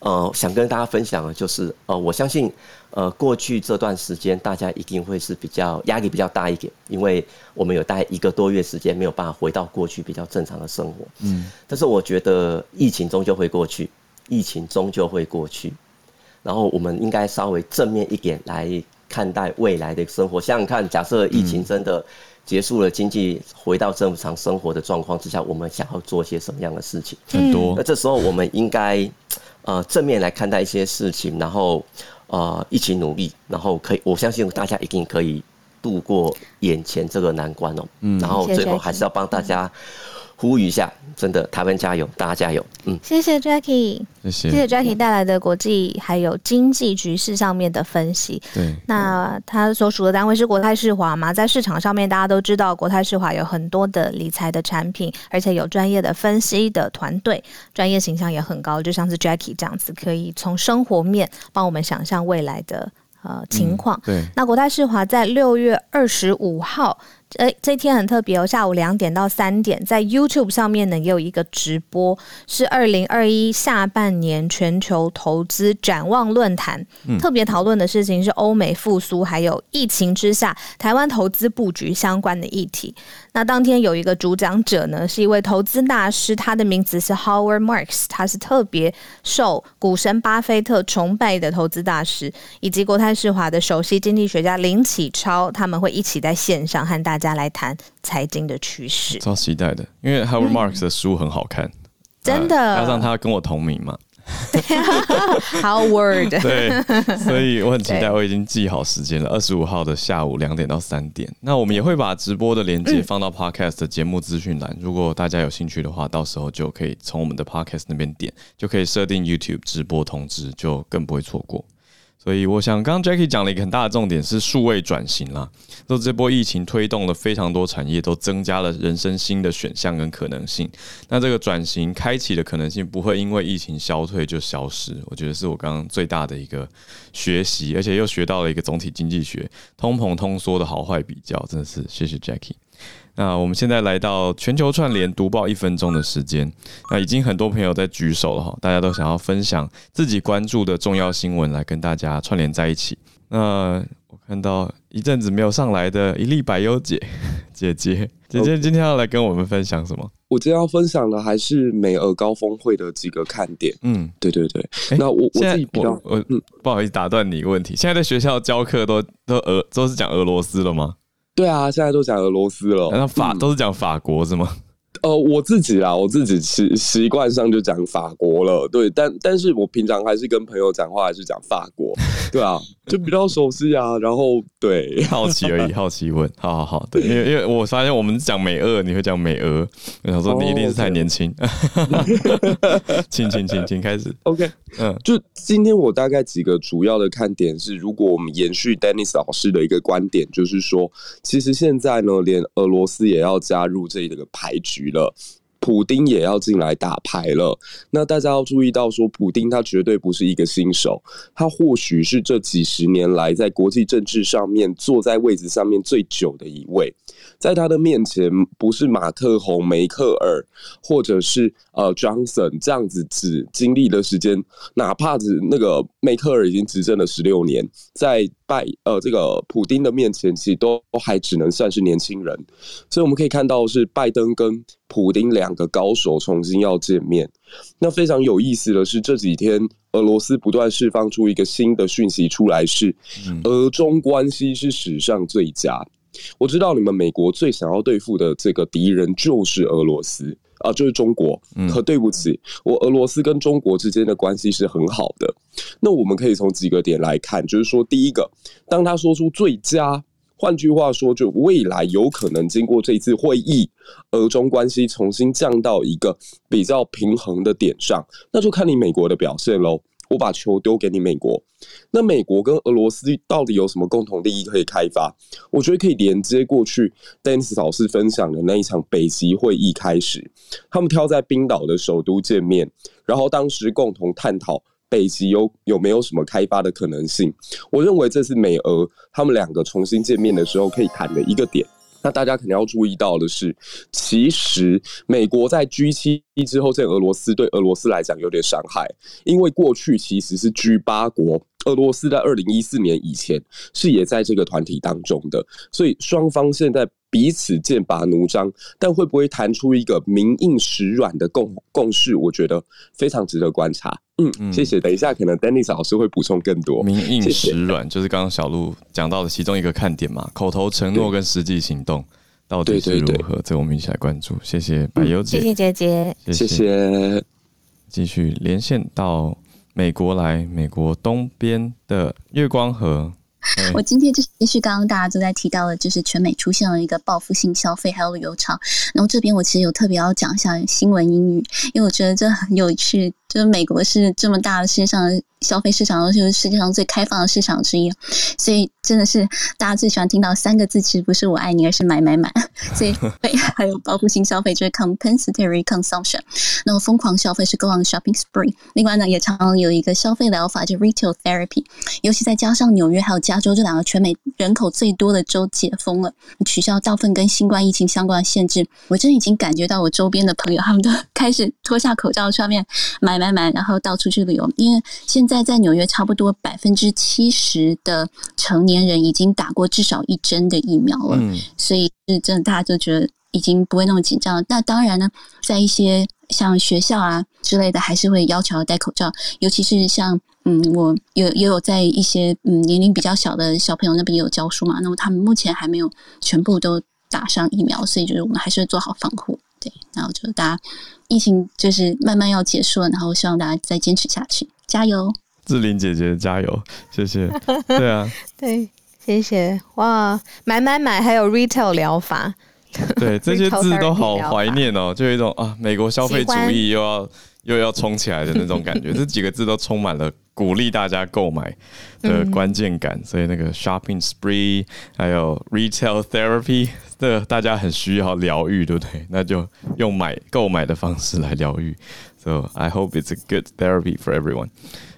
呃，想跟大家分享的就是，呃，我相信，呃，过去这段时间大家一定会是比较压力比较大一点，因为我们有大概一个多月时间没有办法回到过去比较正常的生活。嗯，但是我觉得疫情终究会过去，疫情终究会过去，然后我们应该稍微正面一点来看待未来的生活。想想看，假设疫情真的结束了，经济回到正常生活的状况之下，我们想要做些什么样的事情？很多那。这时候我们应该呃正面来看待一些事情，然后呃一起努力，然后可以，我相信大家一定可以度过眼前这个难关哦。嗯，然后最后还是要帮大家呼吁一下，真的台湾加油，大家加油。嗯，谢谢 Jackie，谢谢。谢谢 Jackie 带来的国际还有经济局势上面的分析。对，那他所属的单位是国泰世华嘛，在市场上面大家都知道，国泰世华有很多的理财的产品，而且有专业的分析的团队，专业形象也很高，就像是 Jackie 这样子，可以从生活面帮我们想象未来的呃情况。对，那国泰世华在六月二十五号，呃，这一天很特别哦，下午两点到三点，在 YouTube 上面呢也有一个直播，是二零二一下半年全球投资展望论坛。特别讨论的事情是欧美复苏，还有疫情之下台湾投资布局相关的议题。那当天有一个主讲者呢，是一位投资大师，他的名字是 Howard Marks，他是特别受股神巴菲特崇拜的投资大师，以及国泰世华的首席经济学家林启超，他们会一起在线上和大家来谈财经的趋势。超期待的，因为 Howard Marks 的书很好看，真的？呃加上他跟我同名嘛，Howard，对，所以我很期待，我已经记好时间了，二十五号的下午两点到三点。那我们也会把直播的链接放到 Podcast 的节目资讯栏，如果大家有兴趣的话，到时候就可以从我们的 Podcast 那边点，就可以设定 YouTube 直播通知，就更不会错过。所以我想，刚刚 Jackie 讲了一个很大的重点是数位转型啦。就这波疫情推动了非常多产业，都增加了人生新的选项跟可能性。那这个转型开启的可能性不会因为疫情消退就消失，我觉得是我刚刚最大的一个学习，而且又学到了一个总体经济学通膨通缩的好坏比较，真的是谢谢 Jackie。那我们现在来到全球串联读报一分钟的时间，那已经很多朋友在举手了哈，大家都想要分享自己关注的重要新闻来跟大家串联在一起。那我看到一阵子没有上来的一粒百优姐姐姐姐姐，今天要来跟我们分享什么？我今天要分享的还是美俄高峰会的几个看点。嗯，对对对，诶那我我现在自己比较我我不好意思打断你一个问题，现在在学校教课都都俄都是讲俄罗斯了吗？对啊，现在都讲俄罗斯了。那法嗯都是讲法国是吗？呃，我自己啦，我自己习习惯上就讲法国了，对，但但是我平常还是跟朋友讲话还是讲法国，对啊，就比较熟悉啊。然后对，好奇而已，好奇问，好好好，对，因为因为我发现我们讲美俄，你会讲美俄，我想说你一定是太年轻，请请请请开始，OK，嗯。就今天我大概几个主要的看点是，如果我们延续 Dennis 老师的一个观点，就是说，其实现在呢，连俄罗斯也要加入这个牌局了。普丁也要进来打牌了，那大家要注意到，说普丁他绝对不是一个新手，他或许是这几十年来在国际政治上面坐在位置上面最久的一位，在他的面前，不是马克宏、梅克尔，或者是呃 Johnson 这样子只经历的时间，哪怕是那个梅克尔已经执政了十六年，在拜呃这个普丁的面前，其实都还只能算是年轻人，所以我们可以看到是拜登跟普丁两个高手重新要见面。那非常有意思的是，这几天俄罗斯不断释放出一个新的讯息出来是，俄中关系是史上最佳。我知道你们美国最想要对付的这个敌人就是俄罗斯啊、就是中国。可对不起，我俄罗斯跟中国之间的关系是很好的。那我们可以从几个点来看，就是说，第一个，当他说出最佳。换句话说，就未来有可能经过这一次会议，俄中关系重新降到一个比较平衡的点上，那就看你美国的表现喽。我把球丢给你美国，那美国跟俄罗斯到底有什么共同利益可以开发？我觉得可以连接过去 Dennis 老师分享的那一场北极会议开始，他们挑在冰岛的首都见面，然后当时共同探讨北极有有没有什么开发的可能性。我认为这是美俄他们两个重新见面的时候可以谈的一个点。那大家肯定要注意到的是，其实美国在 G 七之后在俄罗斯，对俄罗斯来讲有点伤害，因为过去其实是 G 八国，俄罗斯在二零一四年以前是也在这个团体当中的，所以双方现在彼此剑拔弩张，但会不会谈出一个民硬实软的共共识？我觉得非常值得观察。嗯，谢谢。等一下，可能 Dennis 老师会补充更多。民硬实软就是刚刚小鹿讲到的其中一个看点嘛，口头承诺跟实际行动到底是如何？这我们一起来关注。谢谢百优姐，谢谢姐姐，谢谢。继续连线到美国来，美国东边的月光河。我今天就是刚刚大家都在提到的，就是全美出现了一个报复性消费，还有旅游潮。然后这边我其实有特别要讲一下新闻英语，因为我觉得这很有趣。就是美国是这么大的世界上的消费市场，就是世界上最开放的市场之一，所以真的是大家最喜欢听到三个字，其实不是我爱你，而是买买买。所以 还有报复性消费，就是 compensatory consumption。那么疯狂消费是 go on shopping spree。另外呢，也常常有一个消费疗法，就 retail therapy。尤其再加上纽约还有加州这两个全美人口最多的州解封了，取消大部分跟新冠疫情相关的限制，我真已经感觉到我周边的朋友他们都开始脱下口罩上面买。买买，然后到处去旅游。因为现在在纽约，差不多百分之七十的成年人已经打过至少一针的疫苗了，所以是真的，大家就觉得已经不会那么紧张。那当然呢，在一些像学校啊之类的，还是会要求要戴口罩。尤其是像嗯，我有也有在一些嗯年龄比较小的小朋友那边有教书嘛，那么他们目前还没有全部都打上疫苗，所以就是我们还是会做好防护。对，然后就大家。疫情就是慢慢要结束了，然后希望大家再坚持下去，加油！志玲姐姐加油，谢谢。对啊，对，谢谢。哇，买买买，还有 retail 疗法，对，这些字都好怀念哦，就有一种啊，美国消费主义又要又要冲起来的那种感觉。这几个字都充满了鼓励大家购买的关键感，所以那个 shopping spree，还有 retail therapy。这大家很需要疗愈，对不对？那就用买购买的方式来疗愈。So I hope it's a good therapy for everyone.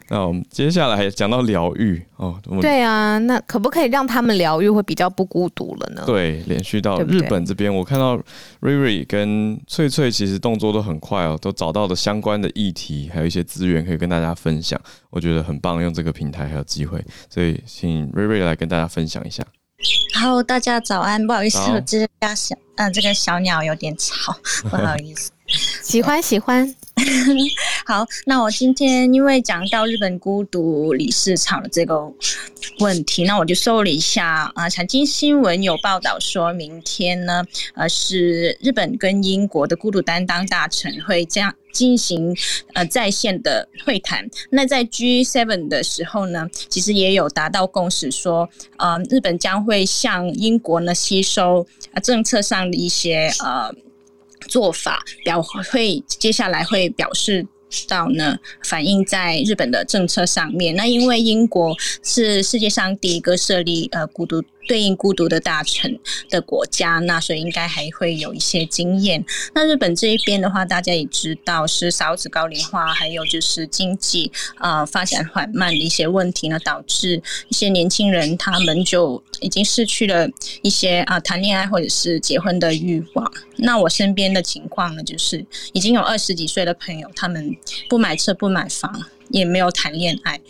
那我们接下来讲到疗愈哦，对啊，那可不可以让他们疗愈会比较不孤独了呢？对，连续到日本这边，我看到瑞瑞跟翠翠其实动作都很快哦，都找到了相关的议题，还有一些资源可以跟大家分享，我觉得很棒，用这个平台还有机会，所以请瑞瑞来跟大家分享一下。Hello，大家早安，不好意思，我这家小嗯，这个小鸟有点吵，不好意思。喜欢喜欢。好，那我今天因为讲到日本孤独理事长的这个问题，那我就搜了一下啊，财经新闻有报道说，明天呢，呃，是日本跟英国的孤独担当大臣会这样进行呃在线的会谈。那在 G7 的时候呢，其实也有达到共识，说呃，日本将会向英国呢吸收呃政策上的一些呃。做法表会接下来会表示到呢，反映在日本的政策上面。那因为英国是世界上第一个设立呃孤独。对应孤独的大臣的国家，那所以应该还会有一些经验。那日本这一边的话，大家也知道是少子高龄化，还有就是经济啊发展缓慢的一些问题呢，导致一些年轻人他们就已经失去了一些啊谈恋爱或者是结婚的欲望。那我身边的情况呢，就是已经有二十几岁的朋友，他们不买车不买房。也没有谈恋爱，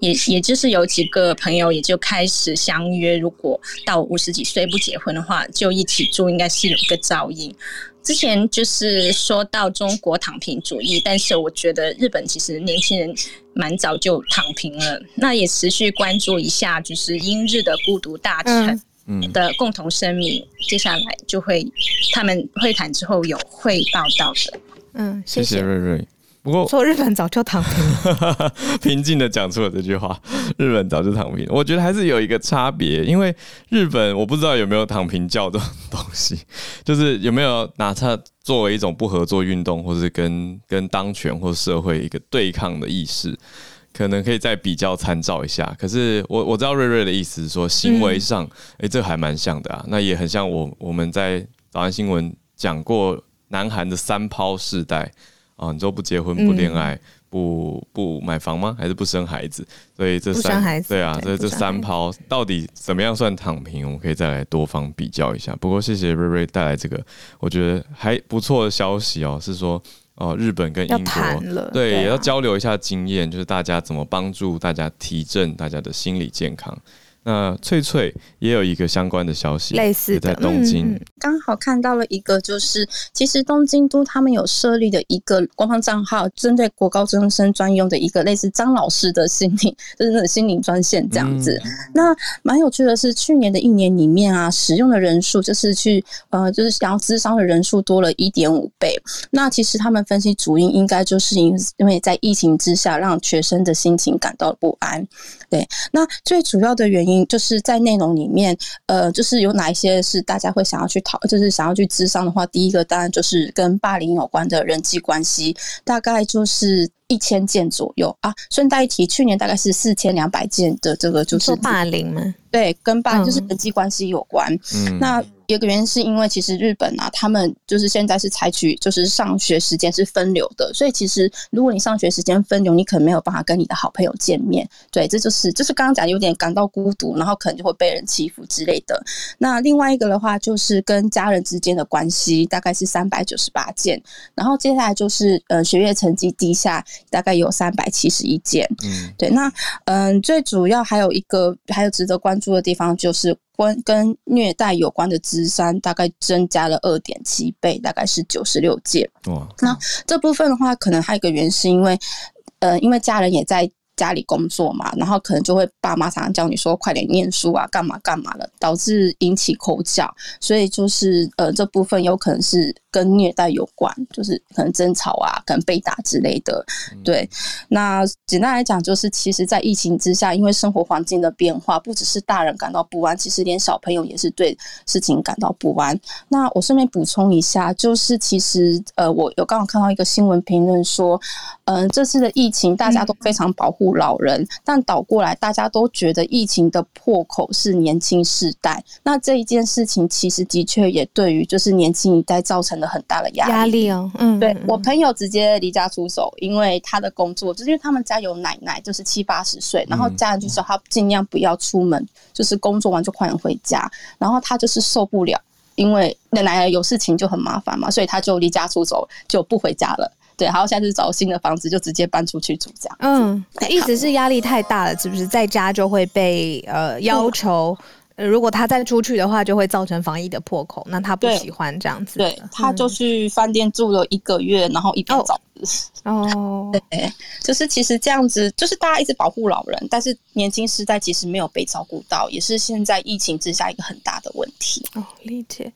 也也就是有几个朋友也就开始相约，如果到五十几岁不结婚的话，就一起住，应该是有一个照应。之前就是说到中国躺平主义，但是我觉得日本其实年轻人蛮早就躺平了。那也持续关注一下，就是英日的孤独大臣的共同声明，接下来就会他们会谈之后有会报道的。嗯，谢谢瑞瑞。不过说日本早就躺平，平静的讲出了这句话。日本早就躺平，我觉得还是有一个差别，因为日本我不知道有没有躺平教这种东西，就是有没有拿它作为一种不合作运动，或是跟跟当权或社会一个对抗的意识，可能可以再比较参照一下。可是我我知道瑞瑞的意思是说，行为上，哎，这还蛮像的啊，那也很像我我们在早安新闻讲过南韩的三抛世代。啊，你说不结婚、不恋爱、不不买房吗？还是不生孩子？所以这三对啊，所以这三抛到底怎么样算躺平？我们可以再来多方比较一下。不过谢谢瑞瑞带来这个我觉得还不错的消息哦，是说哦，日本跟英国对也要交流一下经验，就是大家怎么帮助大家提振大家的心理健康。那翠翠也有一个相关的消息，类似在东京，刚好看到了一个，就是其实东京都他们有设立的一个官方账号，针对国高中生专用的一个类似张老师的心灵，就是那种心灵专线这样子。那蛮有趣的是，去年的一年里面啊，使用的人数就是去呃，就是想要咨商的人数多了一点五倍。那其实他们分析主因应该就是因因为在疫情之下，让学生的心情感到不安。对，那最主要的原因就是在内容里面，呃，就是有哪一些是大家会想要去讨，就是想要去咨商的话，第一个当然就是跟霸凌有关的人际关系，大概就是一千件左右啊。顺带一提，去年大概是四千两百件的这个就是霸凌吗？对，跟霸就是人际关系有关。嗯，那。有个原因是因为其实日本啊，他们就是现在是采取就是上学时间是分流的，所以其实如果你上学时间分流，你可能没有办法跟你的好朋友见面。对，这就是就是刚刚讲有点感到孤独，然后可能就会被人欺负之类的。那另外一个的话，就是跟家人之间的关系，大概是三百九十八件。然后接下来就是呃学业成绩低下，大概有三百七十一件。嗯，对。那嗯，最主要还有一个还有值得关注的地方就是。关跟虐待有关的资商大概增加了二点七倍，大概是九十六件。哇！那这部分的话，可能还有一个原因是因为，呃，因为家人也在家里工作嘛，然后可能就会爸妈常常叫你说快点念书啊，干嘛干嘛的，导致引起口角，所以就是呃，这部分有可能是。跟虐待有关，就是可能争吵啊，可能被打之类的。对，那简单来讲，就是其实，在疫情之下，因为生活环境的变化，不只是大人感到不安，其实连小朋友也是对事情感到不安。那我顺便补充一下，就是其实呃，我有刚好看到一个新闻评论说，嗯，这次的疫情大家都非常保护老人，但倒过来大家都觉得疫情的破口是年轻世代。那这一件事情其实的确也对于就是年轻一代造成了。很大的压力压力哦，嗯，对我朋友直接离家出走，因为他的工作，就是因为他们家有奶奶，就是七八十岁，然后家人就说他尽量不要出门，就是工作完就快点回家，然后他就是受不了，因为奶奶有事情就很麻烦嘛，所以他就离家出走，就不回家了。对，然后现在是找新的房子，就直接搬出去住这样。嗯，一直是压力太大了，是不是在家就会被呃要求？如果他再出去的话，就会造成防疫的破口。那他不喜欢这样子。对，他就去饭店住了一个月，然后一边找。哦，对，就是其实这样子，就是大家一直保护老人，但是年轻时代其实没有被照顾到，也是现在疫情之下一个很大的问题。哦，理解。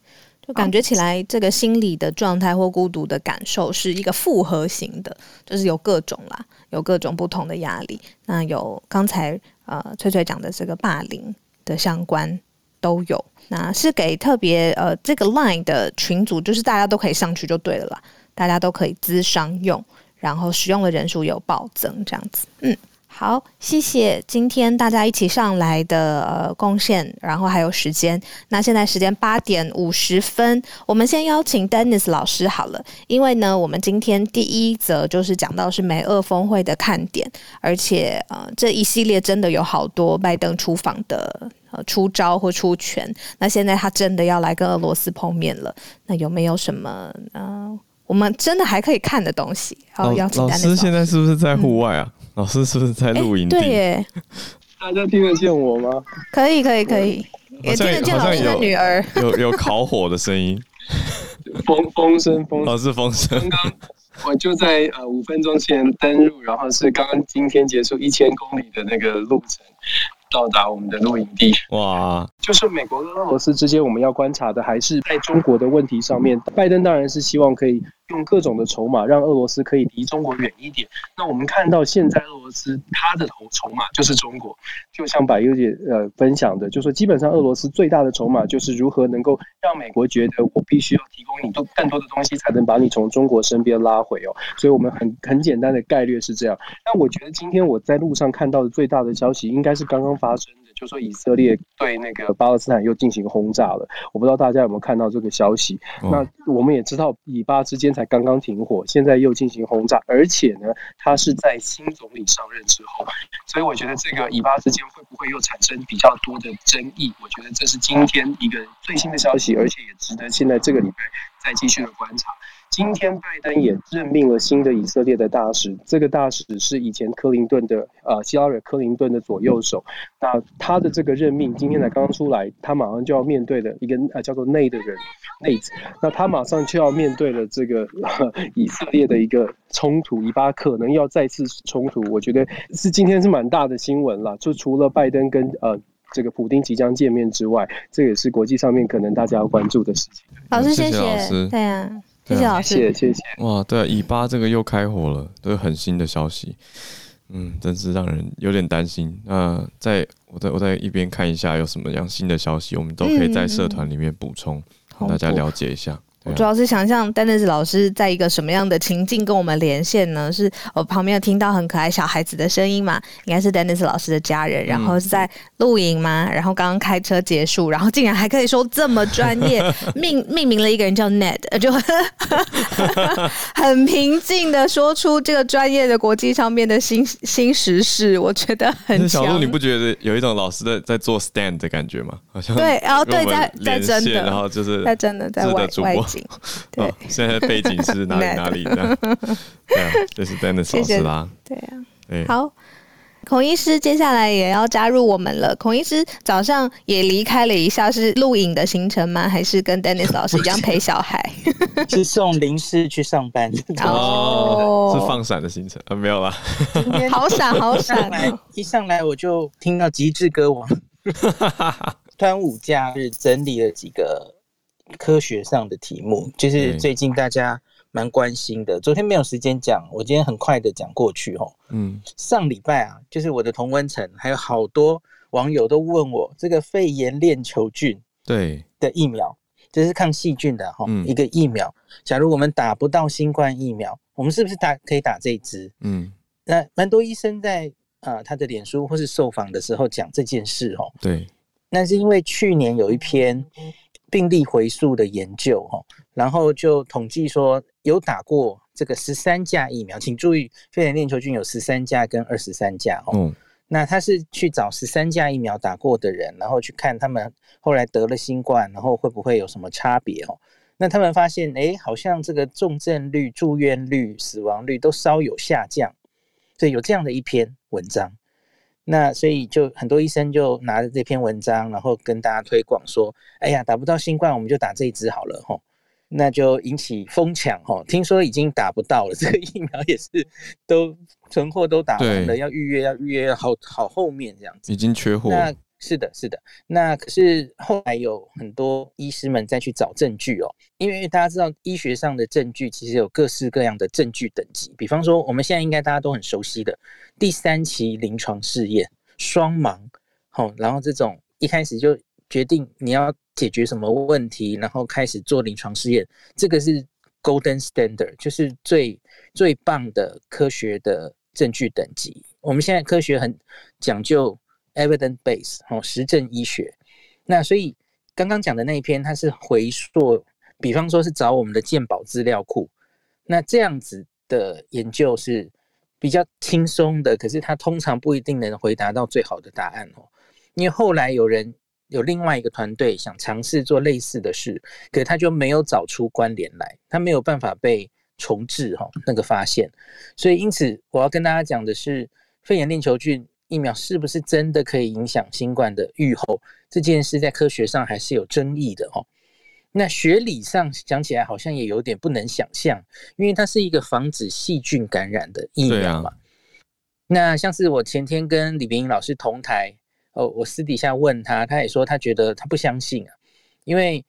就感觉起来，这个心理的状态或孤独的感受是一个复合型的，就是有各种啦，有各种不同的压力。那有刚才呃翠翠讲的这个霸凌。的相关都有，那是给特别呃这个 line 的群组，就是大家都可以上去就对了啦，大家都可以资商用，然后使用的人数有暴增这样子，嗯。好，谢谢今天大家一起上来的呃贡献，然后还有时间。那现在时间八点五十分，我们先邀请 Dennis 老师好了，因为呢，我们今天第一则就是讲到是美俄峰会的看点，而且呃这一系列真的有好多拜登出访的呃出招或出拳。那现在他真的要来跟俄罗斯碰面了，那有没有什么呃我们真的还可以看的东西？好，邀请老师现在是不是在户外啊？老师是不是在录音？对耶，大家听得见我吗？可以，可以，可以，也听得见老师的女儿。有有烤火的声音，风风声风，老师风声。刚刚我就在呃五分钟前登入，然后是刚刚今天结束一千公里的那个路程。到达我们的露营地哇！就是美国跟俄罗斯之间，我们要观察的还是在中国的问题上面。拜登当然是希望可以用各种的筹码，让俄罗斯可以离中国远一点。那我们看到现在俄罗斯它的筹筹码就是中国，就像百优姐呃分享的，就说基本上俄罗斯最大的筹码就是如何能够让美国觉得我必须要提供你多更多的东西，才能把你从中国身边拉回哦。所以我们很很简单的概率是这样。那我觉得今天我在路上看到的最大的消息，应该是刚刚。发生就说以色列对那个巴勒斯坦又进行轰炸了，我不知道大家有没有看到这个消息。那我们也知道以巴之间才刚刚停火，现在又进行轰炸，而且呢，他是在新总理上任之后，所以我觉得这个以巴之间会不会又产生比较多的争议？我觉得这是今天一个最新的消息，而且也值得现在这个礼拜再继续的观察。今天拜登也任命了新的以色列的大使，这个大使是以前克林顿的呃希拉里克林顿的左右手。那他的这个任命今天才刚刚出来，他马上就要面对的一个呃叫做内的人内子，那他马上就要面对了这个以色列的一个冲突，以巴可能要再次冲突。我觉得是今天是蛮大的新闻了，就除了拜登跟呃。这个普丁即将见面之外，这也是国际上面可能大家要关注的事情。老师，谢谢老师，对啊，谢谢老师，谢谢谢。哇，对，啊以巴这个又开火了，这是很新的消息，嗯，真是让人有点担心。那在我在我在一边看一下有什么样新的消息，我们都可以在社团里面补充，让大家了解一下。我主要是想象 Dennis 老师在一个什么样的情境跟我们连线呢？是我旁边有听到很可爱小孩子的声音嘛？应该是 Dennis 老师的家人，然后是在露营吗？然后刚刚开车结束，然后竟然还可以说这么专业，命命名了一个人叫 Ned，就 很平静的说出这个专业的国际上面的新新时事，我觉得很小鹿，你不觉得有一种老师在在做 stand 的感觉吗？好像对，然后对，在在真的，然后就是在真的在外外。对，现在背景是哪里 哪里的？对啊，这是 Dennis 老师啦。对啊，好，孔医师接下来也要加入我们了。孔医师早上也离开了一下，是录影的行程吗？还是跟 Dennis 老师一样陪小孩？是送林师去上班哦，是放闪的行程啊？没有啦，好闪好闪！一上来我就听到极致歌王端午假日整理了几个。科学上的题目，就是最近大家蛮关心的。昨天没有时间讲，我今天很快的讲过去哦。嗯，上礼拜啊，就是我的同温层还有好多网友都问我，这个肺炎链球菌对的疫苗，这是抗细菌的哈一个疫苗。假如我们打不到新冠疫苗，我们是不是打可以打这支？嗯，那蛮多医生在啊他的脸书或是受访的时候讲这件事哦。对，那是因为去年有一篇。病例回溯的研究，哦，然后就统计说有打过这个十三价疫苗，请注意，肺炎链球菌有十三价跟二十三价，哦，那他是去找十三价疫苗打过的人，然后去看他们后来得了新冠，然后会不会有什么差别，哦，那他们发现，哎，好像这个重症率、住院率、死亡率都稍有下降，所以有这样的一篇文章。那所以就很多医生就拿着这篇文章，然后跟大家推广说：“哎呀，打不到新冠，我们就打这一支好了。”吼，那就引起疯抢。吼，听说已经打不到了，这个疫苗也是都存货都打完了，要预约要预约好好后面这样子，已经缺货。是的，是的。那可是后来有很多医师们再去找证据哦，因为大家知道医学上的证据其实有各式各样的证据等级。比方说，我们现在应该大家都很熟悉的第三期临床试验，双盲，好，然后这种一开始就决定你要解决什么问题，然后开始做临床试验，这个是 golden standard，就是最最棒的科学的证据等级。我们现在科学很讲究。Evidence base 哦，实证医学。那所以刚刚讲的那一篇，它是回溯，比方说是找我们的鉴宝资料库。那这样子的研究是比较轻松的，可是它通常不一定能回答到最好的答案哦。因为后来有人有另外一个团队想尝试做类似的事，可是他就没有找出关联来，他没有办法被重置哈那个发现。所以因此我要跟大家讲的是，肺炎链球菌。疫苗是不是真的可以影响新冠的预后？这件事在科学上还是有争议的哦。那学理上讲起来好像也有点不能想象，因为它是一个防止细菌感染的疫苗嘛。那像是我前天跟李明英老师同台，哦，我私底下问他，他也说他觉得他不相信啊，因为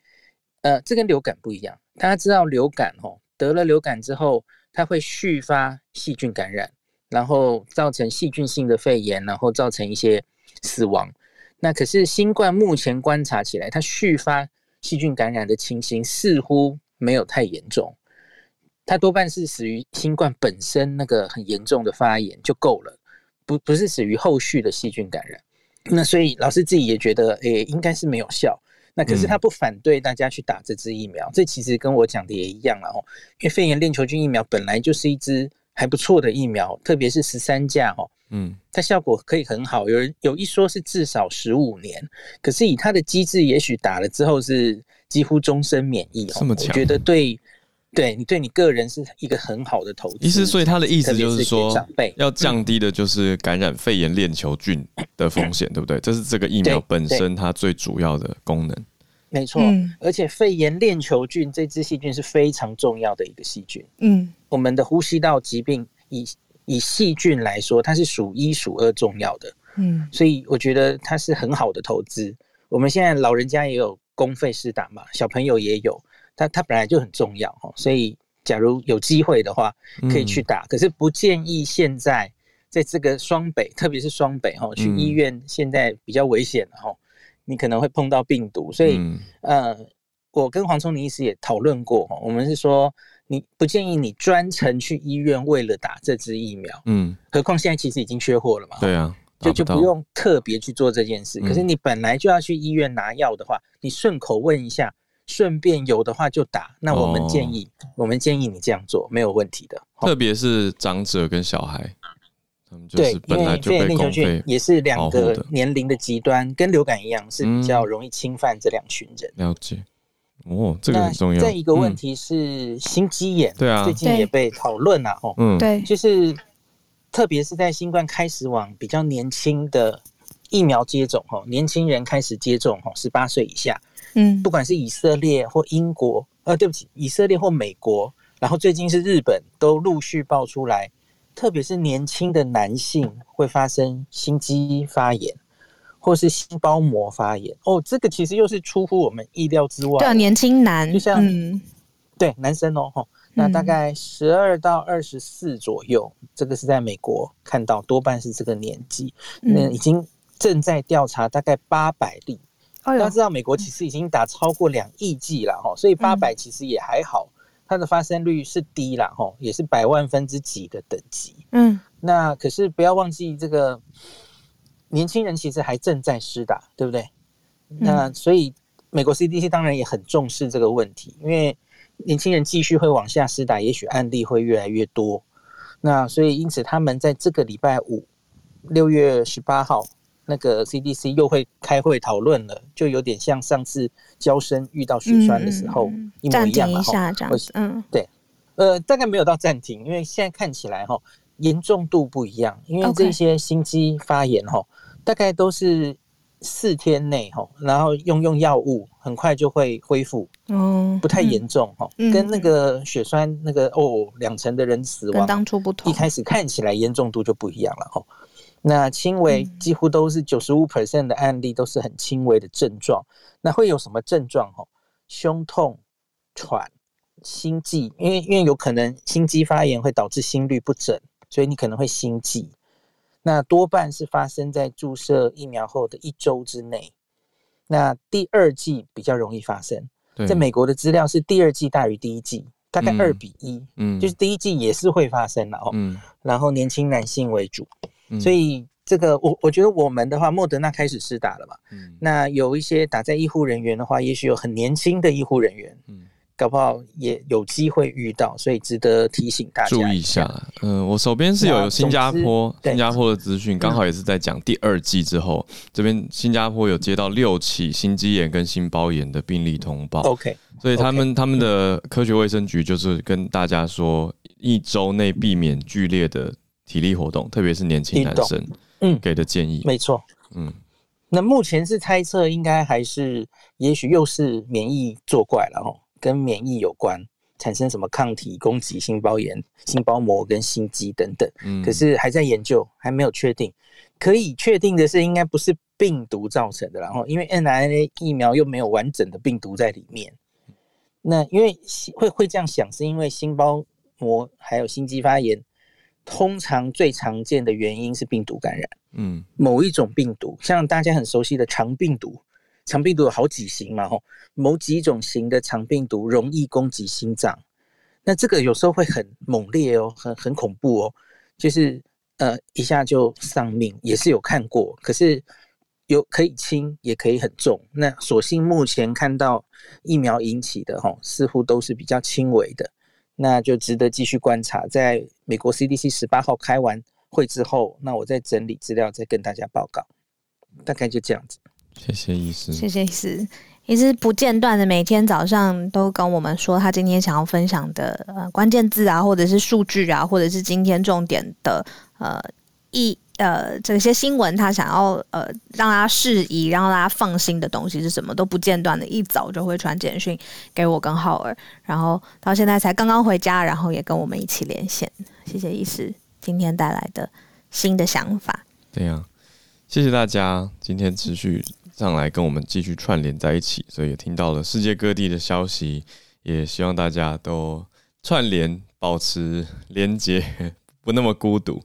呃，这跟流感不一样。大家知道流感哦，得了流感之后，它会续发细菌感染。然后造成细菌性的肺炎，然后造成一些死亡。那可是新冠目前观察起来，它续发细菌感染的情形似乎没有太严重。它多半是死于新冠本身那个很严重的发炎就够了，不不是死于后续的细菌感染。那所以老师自己也觉得，诶，应该是没有效。那可是他不反对大家去打这支疫苗，这其实跟我讲的也一样了哦。因为肺炎链球菌疫苗本来就是一支。还不错的疫苗，特别是十三价哦，嗯，它效果可以很好。有人有一说是至少十五年，可是以它的机制，也许打了之后是几乎终身免疫。这么强？我觉得对对你对你个人是一个很好的投资。意思，所以他的意思就是说，长辈要降低的就是感染肺炎链球菌的风险，对不对？这是这个疫苗本身它最主要的功能。没错，而且肺炎链球菌这支细菌是非常重要的一个细菌。嗯，我们的呼吸道疾病以以细菌来说，它是数一数二重要的。嗯，所以我觉得它是很好的投资。我们现在老人家也有公费施打嘛，小朋友也有，它它本来就很重要哈。所以假如有机会的话，可以去打。可是不建议现在在这个双北，特别是双北哈，去医院现在比较危险哈。你可能会碰到病毒，所以呃，我跟黄聪林医师也讨论过，我们是说你不建议你专程去医院为了打这支疫苗，嗯，何况现在其实已经缺货了嘛，对啊，就就不用特别去做这件事。可是你本来就要去医院拿药的话，你顺口问一下，顺便有的话就打。那我们建议，我们建议你这样做没有问题的，特别是长者跟小孩。对，因为肺炎链球菌也是两个年龄的极端，跟流感一样，是比较容易侵犯这两群人。了解，哦，这个很重要。再一个问题是心肌炎，对啊，最近也被讨论了哦。嗯，对，就是特别是在新冠开始往比较年轻的疫苗接种哦，年轻人开始接种哦，十八岁以下，嗯，不管是以色列或英国，呃，对不起，以色列或美国，然后最近是日本都陆续爆出来。特别是年轻的男性会发生心肌发炎，或是心包膜发炎。哦，这个其实又是出乎我们意料之外。对，年轻男，就像对男生哦，哈，那大概十二到二十四左右，这个是在美国看到，多半是这个年纪。那已经正在调查，大概八百例。大家知道，美国其实已经打超过两亿剂了，哈，所以八百其实也还好。它的发生率是低啦，吼，也是百万分之几的等级。嗯，那可是不要忘记，这个年轻人其实还正在施打，对不对？那所以美国 CDC 当然也很重视这个问题，因为年轻人继续会往下施打，也许案例会越来越多。那所以因此，他们在这个礼拜五，六月十八号。那个 CDC 又会开会讨论了，就有点像上次交生遇到血栓的时候一模一样了。哈，嗯，对，呃，大概没有到暂停，因为现在看起来哈严重度不一样，因为这些心肌发炎哈大概都是四天内哈，然后用用药物很快就会恢复，哦，不太严重哈，跟那个血栓那个哦两成的人死亡当初不同，一开始看起来严重度就不一样了哈。那轻微几乎都是九十五 percent 的案例都是很轻微的症状。那会有什么症状？哈，胸痛、喘、心悸，因为因为有可能心肌发炎会导致心律不整，所以你可能会心悸。那多半是发生在注射疫苗后的一周之内。那第二季比较容易发生。在美国的资料是第二季大于第一季，大概二比一。嗯，就是第一季也是会发生的哦。嗯，然后年轻男性为主。所以这个我我觉得我们的话，莫德纳开始试打了嘛，嗯，那有一些打在医护人员的话，也许有很年轻的医护人员，嗯，搞不好也有机会遇到，所以值得提醒大家注意一下。嗯，我手边是有新加坡新加坡的资讯，刚好也是在讲第二季之后，这边新加坡有接到六起心肌炎跟心包炎的病例通报，OK，所以他们他们的科学卫生局就是跟大家说，一周内避免剧烈的。体力活动，特别是年轻男生，嗯，给的建议。没错，嗯，那目前是猜测，应该还是，也许又是免疫作怪了哈，跟免疫有关，产生什么抗体攻击心包炎、心包膜跟心肌等等，嗯，可是还在研究，还没有确定。可以确定的是，应该不是病毒造成的，然后因为 n r n a 疫苗又没有完整的病毒在里面，那因为会会这样想，是因为心包膜还有心肌发炎。通常最常见的原因是病毒感染，嗯，某一种病毒，像大家很熟悉的肠病毒，肠病毒有好几型嘛，吼，某几种型的肠病毒容易攻击心脏，那这个有时候会很猛烈哦，很很恐怖哦，就是呃一下就丧命，也是有看过，可是有可以轻，也可以很重，那所幸目前看到疫苗引起的吼，似乎都是比较轻微的。那就值得继续观察，在美国 CDC 十八号开完会之后，那我再整理资料，再跟大家报告。大概就这样子。谢谢医师，谢谢医师。医师不间断的每天早上都跟我们说他今天想要分享的呃关键字啊，或者是数据啊，或者是今天重点的呃一呃这些新闻，他想要呃让大家适宜，让大家放心的东西是什么，都不间断的，一早就会传简讯给我跟浩儿，然后到现在才刚刚回家，然后也跟我们一起连线，谢谢医师今天带来的新的想法。对呀，谢谢大家今天持续。上来跟我们继续串联在一起，所以也听到了世界各地的消息，也希望大家都串联，保持连接，不那么孤独。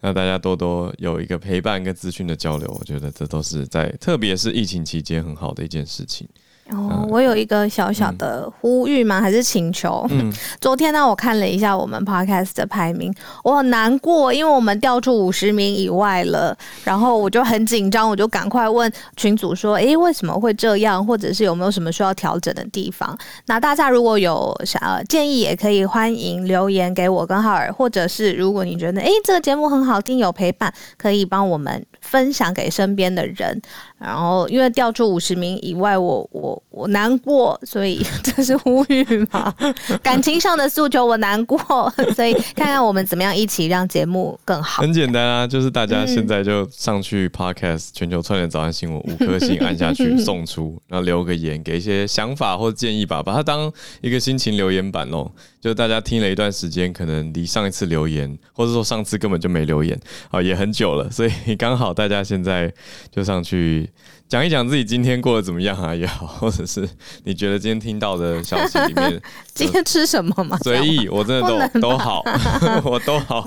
那大家多多有一个陪伴跟资讯的交流，我觉得这都是在特别是疫情期间很好的一件事情。哦，我有一个小小的呼吁吗？还是请求？嗯，昨天呢，我看了一下我们 podcast 的排名，我很难过，因为我们掉出五十名以外了。然后我就很紧张，我就赶快问群主说：“哎，为什么会这样？或者是有没有什么需要调整的地方？”那大家如果有想建议，也可以欢迎留言给我跟浩尔，或者是如果你觉得哎这个节目很好听，有陪伴，可以帮我们分享给身边的人。然后因为掉出五十名以外，我我我难过，所以 这是呼吁嘛。感情上的诉求我难过，所以看看我们怎么样一起让节目更好。很简单啊，就是大家现在就上去 Podcast 全球串联早安新闻五颗星按下去送出，然后留个言，给一些想法或建议吧，把它当一个心情留言板哦。就大家听了一段时间，可能离上一次留言，或者说上次根本就没留言啊，也很久了，所以刚好大家现在就上去。讲一讲自己今天过得怎么样啊也好，或者是你觉得今天听到的消息里面，今天吃什么吗？随意，我真的都都好，我都好，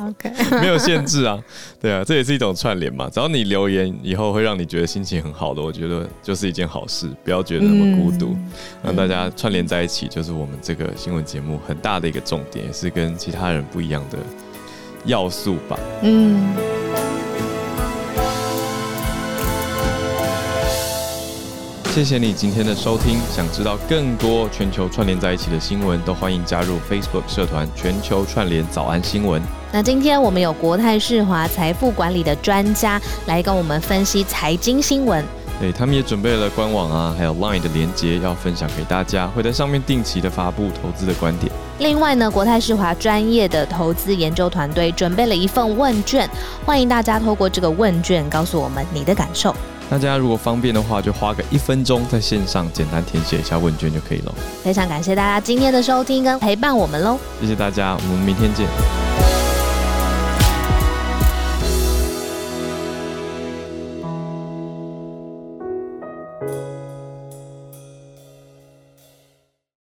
没有限制啊。对啊，这也是一种串联嘛。只要你留言以后会让你觉得心情很好的，我觉得就是一件好事。不要觉得那么孤独，让大家串联在一起，就是我们这个新闻节目很大的一个重点，也是跟其他人不一样的要素吧。嗯。谢谢你今天的收听。想知道更多全球串联在一起的新闻，都欢迎加入 Facebook 社团“全球串联早安新闻”。那今天我们有国泰世华财富管理的专家来跟我们分析财经新闻。对他们也准备了官网啊，还有 Line 的连接要分享给大家，会在上面定期的发布投资的观点。另外呢，国泰世华专业的投资研究团队准备了一份问卷，欢迎大家透过这个问卷告诉我们你的感受。大家如果方便的话，就花个一分钟在线上简单填写一下问卷就可以了。非常感谢大家今天的收听跟陪伴我们喽！谢谢大家，我们明天见。